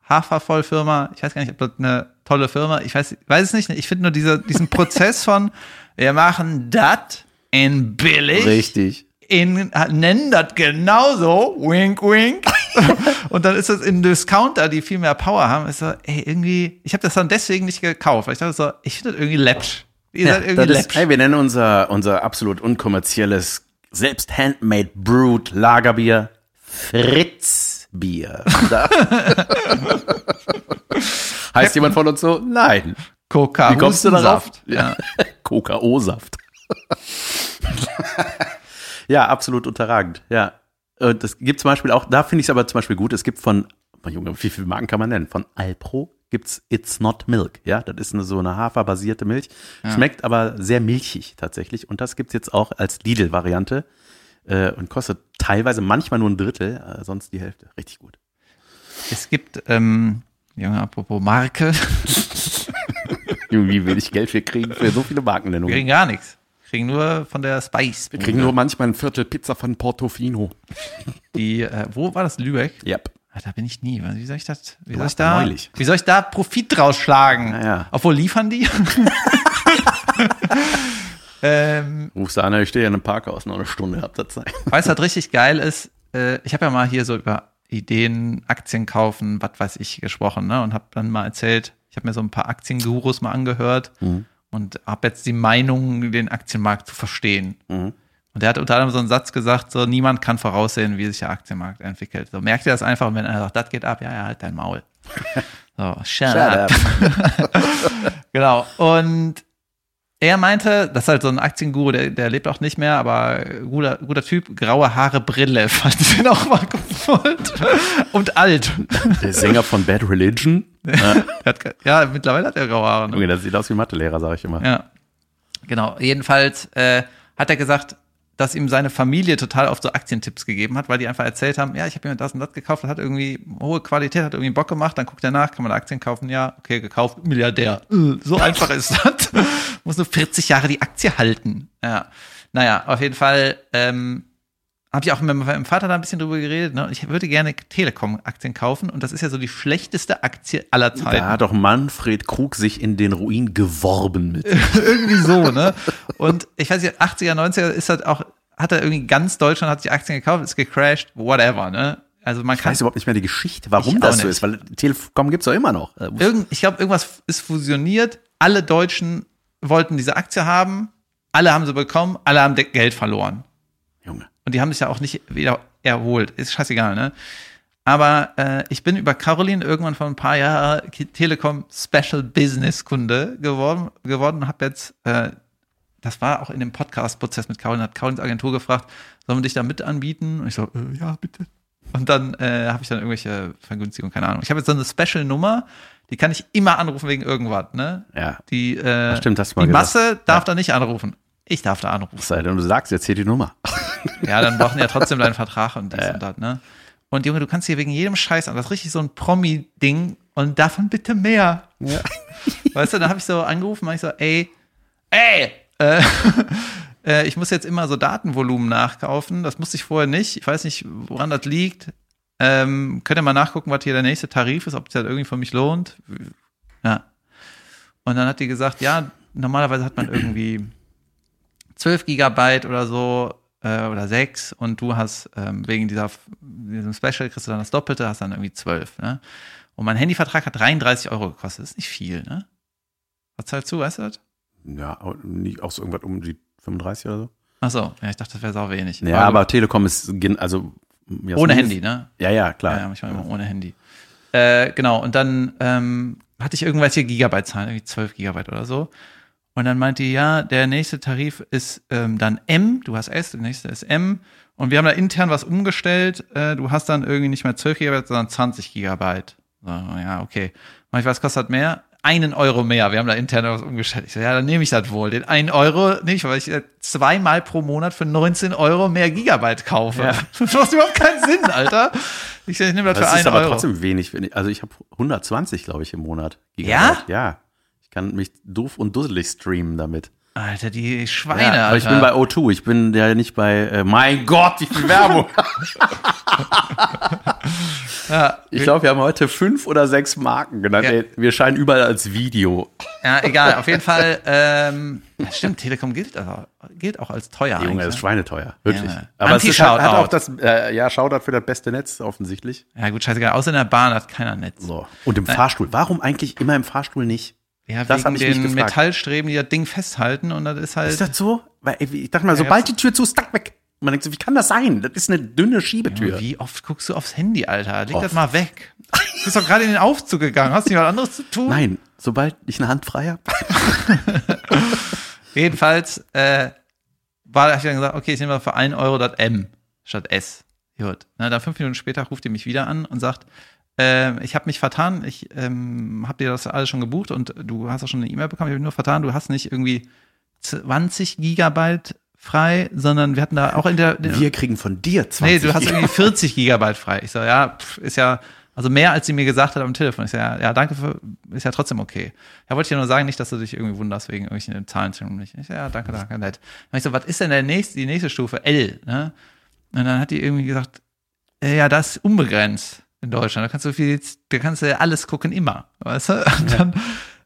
Hafervoll-Firma, ich weiß gar nicht, ob das eine tolle Firma, ich weiß, weiß es nicht. Ich finde nur diese, diesen Prozess von, [LAUGHS] wir machen das in billig Richtig. in, nennen das genauso, wink, wink. [LAUGHS] und dann ist es in Discounter, die viel mehr Power haben, ist so, ey, irgendwie, ich habe das dann deswegen nicht gekauft, weil ich dachte so, ich finde das irgendwie läppsch. Ihr Ja, seid irgendwie das läppsch. hey, wir nennen unser, unser absolut unkommerzielles, selbst handmade brewed Lagerbier Fritzbier. Da- [LAUGHS] heißt jemand von uns so? Nein. Coca, Wie kommst du darauf? Ja. Kokao-Saft. [LAUGHS] [LAUGHS] ja, absolut unterragend. Ja. Und das gibt zum Beispiel auch, da finde ich es aber zum Beispiel gut, es gibt von, oh Junge, wie viele Marken kann man nennen? Von Alpro gibt's It's Not Milk. Ja, das ist eine, so eine haferbasierte Milch. Schmeckt aber sehr milchig tatsächlich. Und das gibt's jetzt auch als Lidl-Variante äh, und kostet teilweise manchmal nur ein Drittel, äh, sonst die Hälfte. Richtig gut. Es gibt, ähm, Junge, apropos Marke, [LAUGHS] Wie wenig Geld wir kriegen für so viele wir Markennennungen. kriegen gar nichts. Wir kriegen nur von der Spice. Wir kriegen nur manchmal ein Viertel Pizza von Portofino. die, äh, wo war das? Lübeck? Yep. Ah, Da bin ich nie. Wie soll ich das? Wie soll ich da neulich. Wie soll ich da Profit rausschlagen? Naja. Obwohl liefern die? [LAUGHS] ähm, Rufst du an, ich stehe in einem Parkhaus, noch eine Stunde, habt ihr Zeit. weißt du, was [LAUGHS] richtig geil ist? Äh, ich habe ja mal hier so über Ideen, Aktien kaufen, was weiß ich, gesprochen, ne? Und habe dann mal erzählt, ich habe mir so ein paar Aktiengurus mal angehört und habe jetzt die Meinung, den Aktienmarkt zu verstehen. Und der hat unter anderem so einen Satz gesagt, so niemand kann voraussehen, wie sich der Aktienmarkt entwickelt. So merkt ihr das einfach, wenn einer sagt, das geht ab, ja, ja, halt dein Maul. [LAUGHS] So, shut, up. [LAUGHS] Genau. Und er meinte, das ist halt so ein Aktienguru, der, der lebt auch nicht mehr, aber guter, guter Typ, graue Haare, Brille, [LAUGHS] falls ihr auch mal gewollt. Und alt. Der Sänger von Bad Religion. [LAUGHS] Ge- ja, mittlerweile hat er graue Haare. Ne? Junge, das sieht aus wie Mathelehrer, sag ich immer. Ja. Genau. Jedenfalls äh, hat er gesagt, dass ihm seine Familie total oft so Aktientipps gegeben hat, weil die einfach erzählt haben, ja, ich habe mir das und das gekauft, das hat irgendwie hohe Qualität, hat irgendwie Bock gemacht, dann guckt er nach, kann man Aktien kaufen, ja, okay, gekauft, Milliardär. Äh, So einfach ist das. [LAUGHS] Muss nur 40 Jahre die Aktie halten. Ja. Naja, auf jeden Fall ähm, habe ich auch mit meinem Vater da ein bisschen drüber geredet. Ne? Ich würde gerne Telekom-Aktien kaufen und das ist ja so die schlechteste Aktie aller Zeiten. Da hat doch Manfred Krug sich in den Ruin geworben mit. [LAUGHS] irgendwie so, ne? Und ich weiß nicht, 80er, 90er ist das auch, hat er irgendwie ganz Deutschland hat sich Aktien gekauft, ist gecrashed, whatever, ne? Also man Ich kann weiß überhaupt nicht mehr die Geschichte, warum das so nicht. ist, weil Telekom gibt's doch immer noch. Äh, irgend, ich glaube, irgendwas ist fusioniert. Alle Deutschen wollten diese Aktie haben, alle haben sie bekommen, alle haben Geld verloren. Junge. Und die haben sich ja auch nicht wieder erholt. Ist scheißegal, ne? Aber äh, ich bin über Caroline irgendwann vor ein paar Jahren Telekom Special Business Kunde geworden, geworden und habe jetzt, äh, das war auch in dem Podcast-Prozess mit Caroline, hat Carolines Agentur gefragt, sollen wir dich da mit anbieten? Und ich so, äh, ja, bitte. Und dann äh, habe ich dann irgendwelche Vergünstigungen, keine Ahnung. Ich habe jetzt so eine Special-Nummer, die kann ich immer anrufen wegen irgendwas, ne? Ja. Die, äh, stimmt, hast du mal die gesagt. Masse darf da nicht anrufen. Ich darf da anrufen. Sei denn, du sagst jetzt hier die Nummer. Ja, dann brauchen ja trotzdem deinen Vertrag und dies und das, ne? Und Junge, du kannst hier wegen jedem Scheiß an, das ist richtig so ein Promi-Ding und davon bitte mehr. Weißt du, dann habe ich so angerufen, und ich so, ey, ey, äh, äh, ich muss jetzt immer so Datenvolumen nachkaufen. Das musste ich vorher nicht. Ich weiß nicht, woran das liegt. Ähm, könnt ihr mal nachgucken, was hier der nächste Tarif ist, ob es das irgendwie für mich lohnt. Ja, Und dann hat die gesagt, ja, normalerweise hat man irgendwie 12 Gigabyte oder so äh, oder 6 und du hast ähm, wegen dieser, diesem Special kriegst du dann das Doppelte, hast dann irgendwie 12. Ne? Und mein Handyvertrag hat 33 Euro gekostet. Das ist nicht viel, ne? Was zahlst du, weißt du das? Ja, nicht auch so irgendwas um die 35 oder so. Ach so, ja, ich dachte, das wäre sau wenig. Ja, aber Telekom ist, also. ja, ohne Handy, ne? Ja, ja, klar. Ja, ja, manchmal immer ohne Handy. Äh, genau, und dann ähm, hatte ich irgendwelche Gigabyte-Zahlen, irgendwie 12 Gigabyte oder so. Und dann meinte die, ja, der nächste Tarif ist ähm, dann M, du hast S, der nächste ist M. Und wir haben da intern was umgestellt. Äh, du hast dann irgendwie nicht mehr 12 Gigabyte, sondern 20 Gigabyte. So, ja, okay. Ich weiß, kostet mehr? Einen Euro mehr. Wir haben da intern was umgestellt. Ich so, ja, dann nehme ich das wohl. Den einen Euro nicht, weil ich äh, zweimal pro Monat für 19 Euro mehr Gigabyte kaufe. Ja. [LAUGHS] Das macht überhaupt keinen Sinn, Alter. Ich, ich nehme das, Das für ist einen aber Euro. trotzdem wenig. wenn ich- Also ich habe 120, glaube ich, im Monat. Ja? Ja. Ich kann mich doof und dusselig streamen damit. Alter, die Schweine, Ja, aber Alter. ich bin bei O2, ich bin ja nicht bei, äh, mein Gott, wie viel Werbung. [LAUGHS] [LAUGHS] ja, Ich glaube, wir haben heute fünf oder sechs Marken genannt. Ja. Wir scheinen überall als Video. ja, egal. Auf jeden Fall, ähm, stimmt, Telekom gilt, also, gilt auch als teuer Junge, das ist ne? schweineteuer. Wirklich. Aber es ist, halt- hat, hat auch das, äh, ja, Shoutout für das beste Netz offensichtlich. Ja, gut, scheißegal. Außer in der Bahn hat keiner Netz. So. Und im Fahrstuhl. Warum eigentlich immer im Fahrstuhl nicht? Ja, Das wegen den gefragt. Metallstreben, die das Ding festhalten und das ist halt. Ist das so? Weil ich dachte mal, sobald die Tür zu ist, tack weg. Und man denkt so, wie kann das sein? Das ist eine dünne Schiebetür. Wie oft guckst du aufs Handy, Alter? Leg das Oft. mal weg. Du bist doch gerade in den Aufzug gegangen. Hast du nicht was anderes zu tun? Nein, sobald ich eine Hand frei habe. [LAUGHS] Jedenfalls äh, war, ich dann gesagt, okay, ich nehme mal für 1 Euro das M statt S. Gut. Na, dann fünf Minuten später ruft ihr mich wieder an und sagt, äh, ich habe mich vertan, ich ähm, habe dir das alles schon gebucht und du hast auch schon eine E-Mail bekommen, ich habe nur vertan, du hast nicht irgendwie 20 Gigabyte frei, sondern wir hatten da auch in der, Wir kriegen von dir 20. Nee, du hast irgendwie 40 Gigabyte frei. Ich so, ja, pff, ist ja, also mehr als sie mir gesagt hat am Telefon. Ich so, ja, ja, danke für, ist ja trotzdem okay. Ja, wollte ich dir nur sagen, nicht, dass du dich irgendwie wunderst wegen irgendwelchen Zahlen nicht. Ich so, ja, danke, danke, nett. Und ich so, was ist denn der nächste, die nächste Stufe? L, ne? Und dann hat die irgendwie gesagt, äh, ja, das ist unbegrenzt in Deutschland. Da kannst du viel, da kannst du ja alles gucken immer, weißt du? Und dann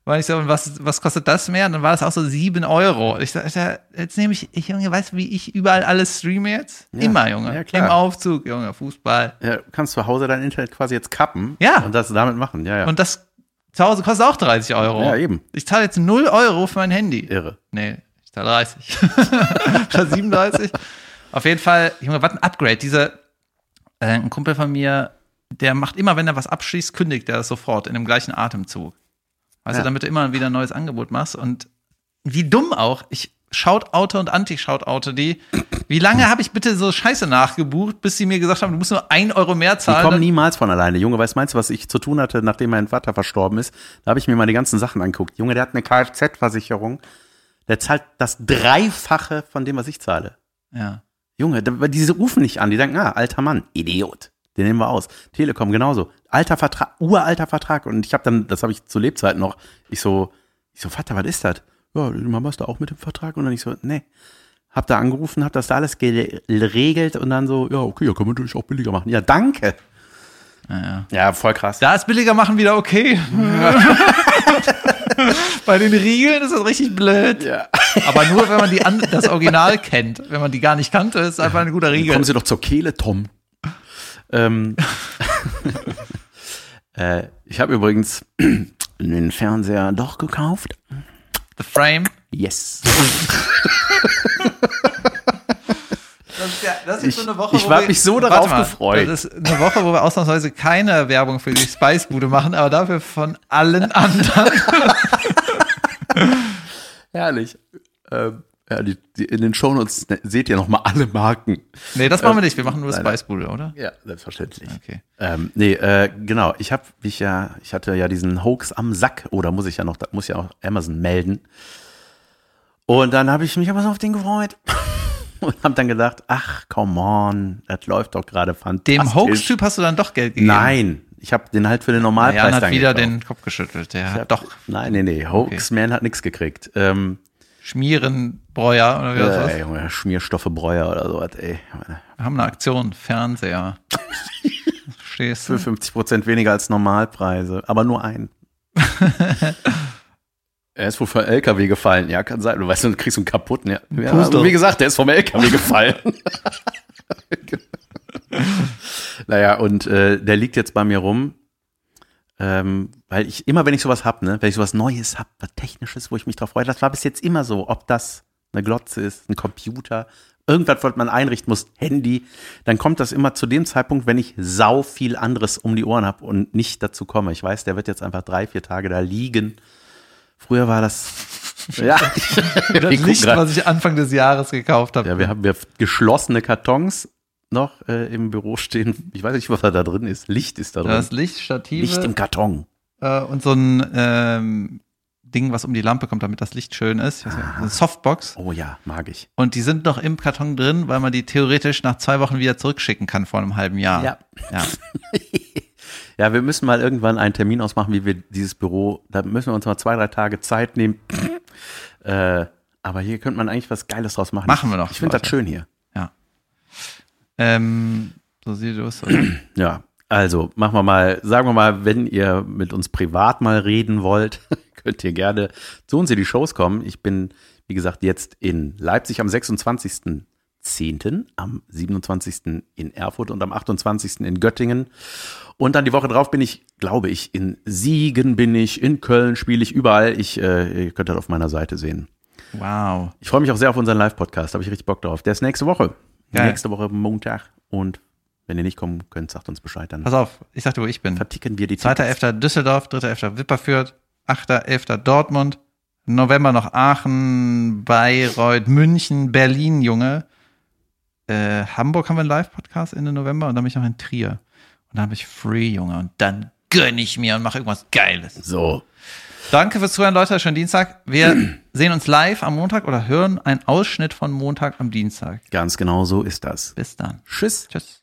war ich so, was, was kostet das mehr? Und dann war das auch so sieben Euro. Ich ja, jetzt nehme ich, ich, Junge, weißt du, wie ich überall alles streame jetzt? Ja. Immer, Junge. Ja, klar. Im Aufzug, Junge, Fußball. Ja, du kannst zu Hause dein Internet quasi jetzt kappen. Ja. Und das damit machen. Ja, ja. Und das zu Hause kostet auch 30 Euro. ja, eben. Ich zahle jetzt 0 Euro für mein Handy. Irre. Nee, ich zahle 30. [LAUGHS] Statt 37. Auf jeden Fall, Junge, was ein Upgrade. Diese, äh, ein Kumpel von mir, der macht immer, wenn er was abschließt, kündigt er das sofort in dem gleichen Atemzug. Weißt Ja. du, damit du immer wieder ein neues Angebot machst. Und wie dumm auch. Ich Shoutoute und Anti-Shoutoute die. Wie lange habe ich bitte so Scheiße nachgebucht, bis sie mir gesagt haben, du musst nur ein Euro mehr Die zahlen? kommen Dann- niemals von alleine. Junge, weißt meinst du, was ich zu tun hatte, nachdem mein Vater verstorben ist? Da habe ich mir mal die ganzen Sachen angeguckt. Junge, der hat eine Kfz-Versicherung. Der zahlt das Dreifache von dem, was ich zahle. ja. Junge, diese rufen nicht an. Die denken, ah, alter Mann, Idiot. Den nehmen wir aus. Telekom genauso. Alter Vertrag, uralter Vertrag. Und ich habe dann, das habe ich zu Lebzeiten noch, ich so, ich so, Vater, was ist das? Ja, die Mama ist da auch mit dem Vertrag. Und dann ich so, nee. Hab da angerufen, hab das da alles geregelt und dann so, ja, okay, ja, können wir natürlich auch billiger machen. Ja, danke. Ja, ja. Ja, voll krass. Da ist billiger machen wieder okay. [LAUGHS] Bei den Riegeln ist das richtig blöd. Ja. Aber nur, wenn man die an, das Original kennt. Wenn man die gar nicht kannte, ist einfach ein guter Riegel. Kommen Sie doch zur Kehle, Tom. Ähm, [LAUGHS] äh, ich habe übrigens den Fernseher doch gekauft. The Frame. Yes. Das ist, ja, das ist Ich- so eine Woche, ich wo hab wir- mich so darauf mal, gefreut. Das ist eine Woche, wo wir ausnahmsweise keine Werbung für die Spicebude machen, aber dafür von allen anderen. [LAUGHS] Herrlich. Ähm, ja, die, die, in den Shownotes seht ihr nochmal alle Marken. Nee, das machen wir nicht. Wir machen nur leider. Spicebude, oder? Ja, selbstverständlich. Okay. Ähm, nee, äh, genau. Ich habe mich ja, ich hatte ja diesen Hoax am Sack. Oh, da muss ich ja noch, muss ja auch Amazon melden. Und dann habe ich mich aber so auf den gefreut. [LAUGHS] Und habe dann gedacht, ach, come on, das läuft doch gerade fantastisch. Dem Hoax-Typ hast du dann doch Geld gegeben. Nein, ich habe den halt für den Normalpreis Jan hat dann wieder gekauft. den Kopf geschüttelt. Der hab- doch Nein, nee, nee, Hoaxman hat nichts gekriegt. Ähm, Schmierenbräuer oder wie das äh, heißt. Junge, Schmierstoffe Breuer oder sowas, ey. Wir haben eine Aktion, Fernseher. [LAUGHS] Verstehst Für du? 50 Prozent weniger als Normalpreise, aber nur ein. [LAUGHS] Er ist wohl vom LKW gefallen. Ja, kann sein. Du weißt, du kriegst einen kaputten. Ja. ja wie gesagt, der ist vom LKW [LAUGHS] gefallen. naja, und äh, der liegt jetzt bei mir rum. Ähm, weil ich immer, wenn ich sowas hab, ne, wenn ich sowas Neues hab, was Technisches, wo ich mich drauf freue, das war bis jetzt immer so, ob das eine Glotze ist, ein Computer, irgendwas, was man einrichten muss, Handy, dann kommt das immer zu dem Zeitpunkt, wenn ich sau viel anderes um die Ohren hab und nicht dazu komme. Ich weiß, der wird jetzt einfach drei, vier Tage da liegen. Früher war das, [LAUGHS] ja, [LAUGHS] Das Licht, grad. was ich Anfang des Jahres gekauft habe. ja, wir haben wir geschlossene Kartons noch äh, im Büro stehen. Ich weiß nicht, was da drin ist. Licht ist da drin. Das Licht, Stative Licht im Karton. äh, und so ein ähm, Ding, was um die Lampe kommt, damit das Licht schön ist. Nicht, Eine Softbox. Oh ja, mag ich. Und die sind noch im Karton drin, weil man die theoretisch nach zwei Wochen wieder zurückschicken kann vor einem halben Jahr. Ja. ja. [LAUGHS] Ja, wir müssen mal irgendwann einen Termin ausmachen, wie wir dieses Büro, da müssen wir uns mal zwei, drei Tage Zeit nehmen. [CLEARS THROAT] äh, aber hier könnte man eigentlich was Geiles draus machen. Machen wir noch, Ich finde das schön hier. ja. Ähm, so sieht es aus. Ja, also machen wir mal, sagen wir mal, wenn ihr mit uns privat mal reden wollt, [LAUGHS] könnt ihr gerne zu uns in die Shows kommen. Ich bin, wie gesagt, jetzt in Leipzig am 26.10., am 27. in Erfurt und am 28. in Göttingen. Und dann die Woche drauf bin ich, glaube ich, in Siegen bin ich, in Köln spiele ich überall. Ich, äh, ihr könnt das auf meiner Seite sehen. Wow. Ich freue mich auch sehr auf unseren Live-Podcast, habe ich richtig Bock drauf. Der ist nächste Woche. Geil. Nächste Woche Montag. Und wenn ihr nicht kommen könnt, sagt uns Bescheid, dann Pass auf, ich sagte, wo ich bin. verticken wir die Tickets. 2.11. Düsseldorf, 3.11. Wipperfürth, 8.11. Dortmund, November noch Aachen, Bayreuth, München, Berlin, Junge. Äh, Hamburg haben wir einen Live-Podcast Ende November und dann bin ich noch in Trier. Und dann habe ich Free, Junge. Und dann gönn ich mir und mache irgendwas Geiles. So. Danke fürs Zuhören, Leute. Schönen Dienstag. Wir [CLEARS THROAT] sehen uns live am Montag oder hören einen Ausschnitt von Montag am Dienstag. Ganz genau so ist das. Bis dann. Tschüss. Tschüss.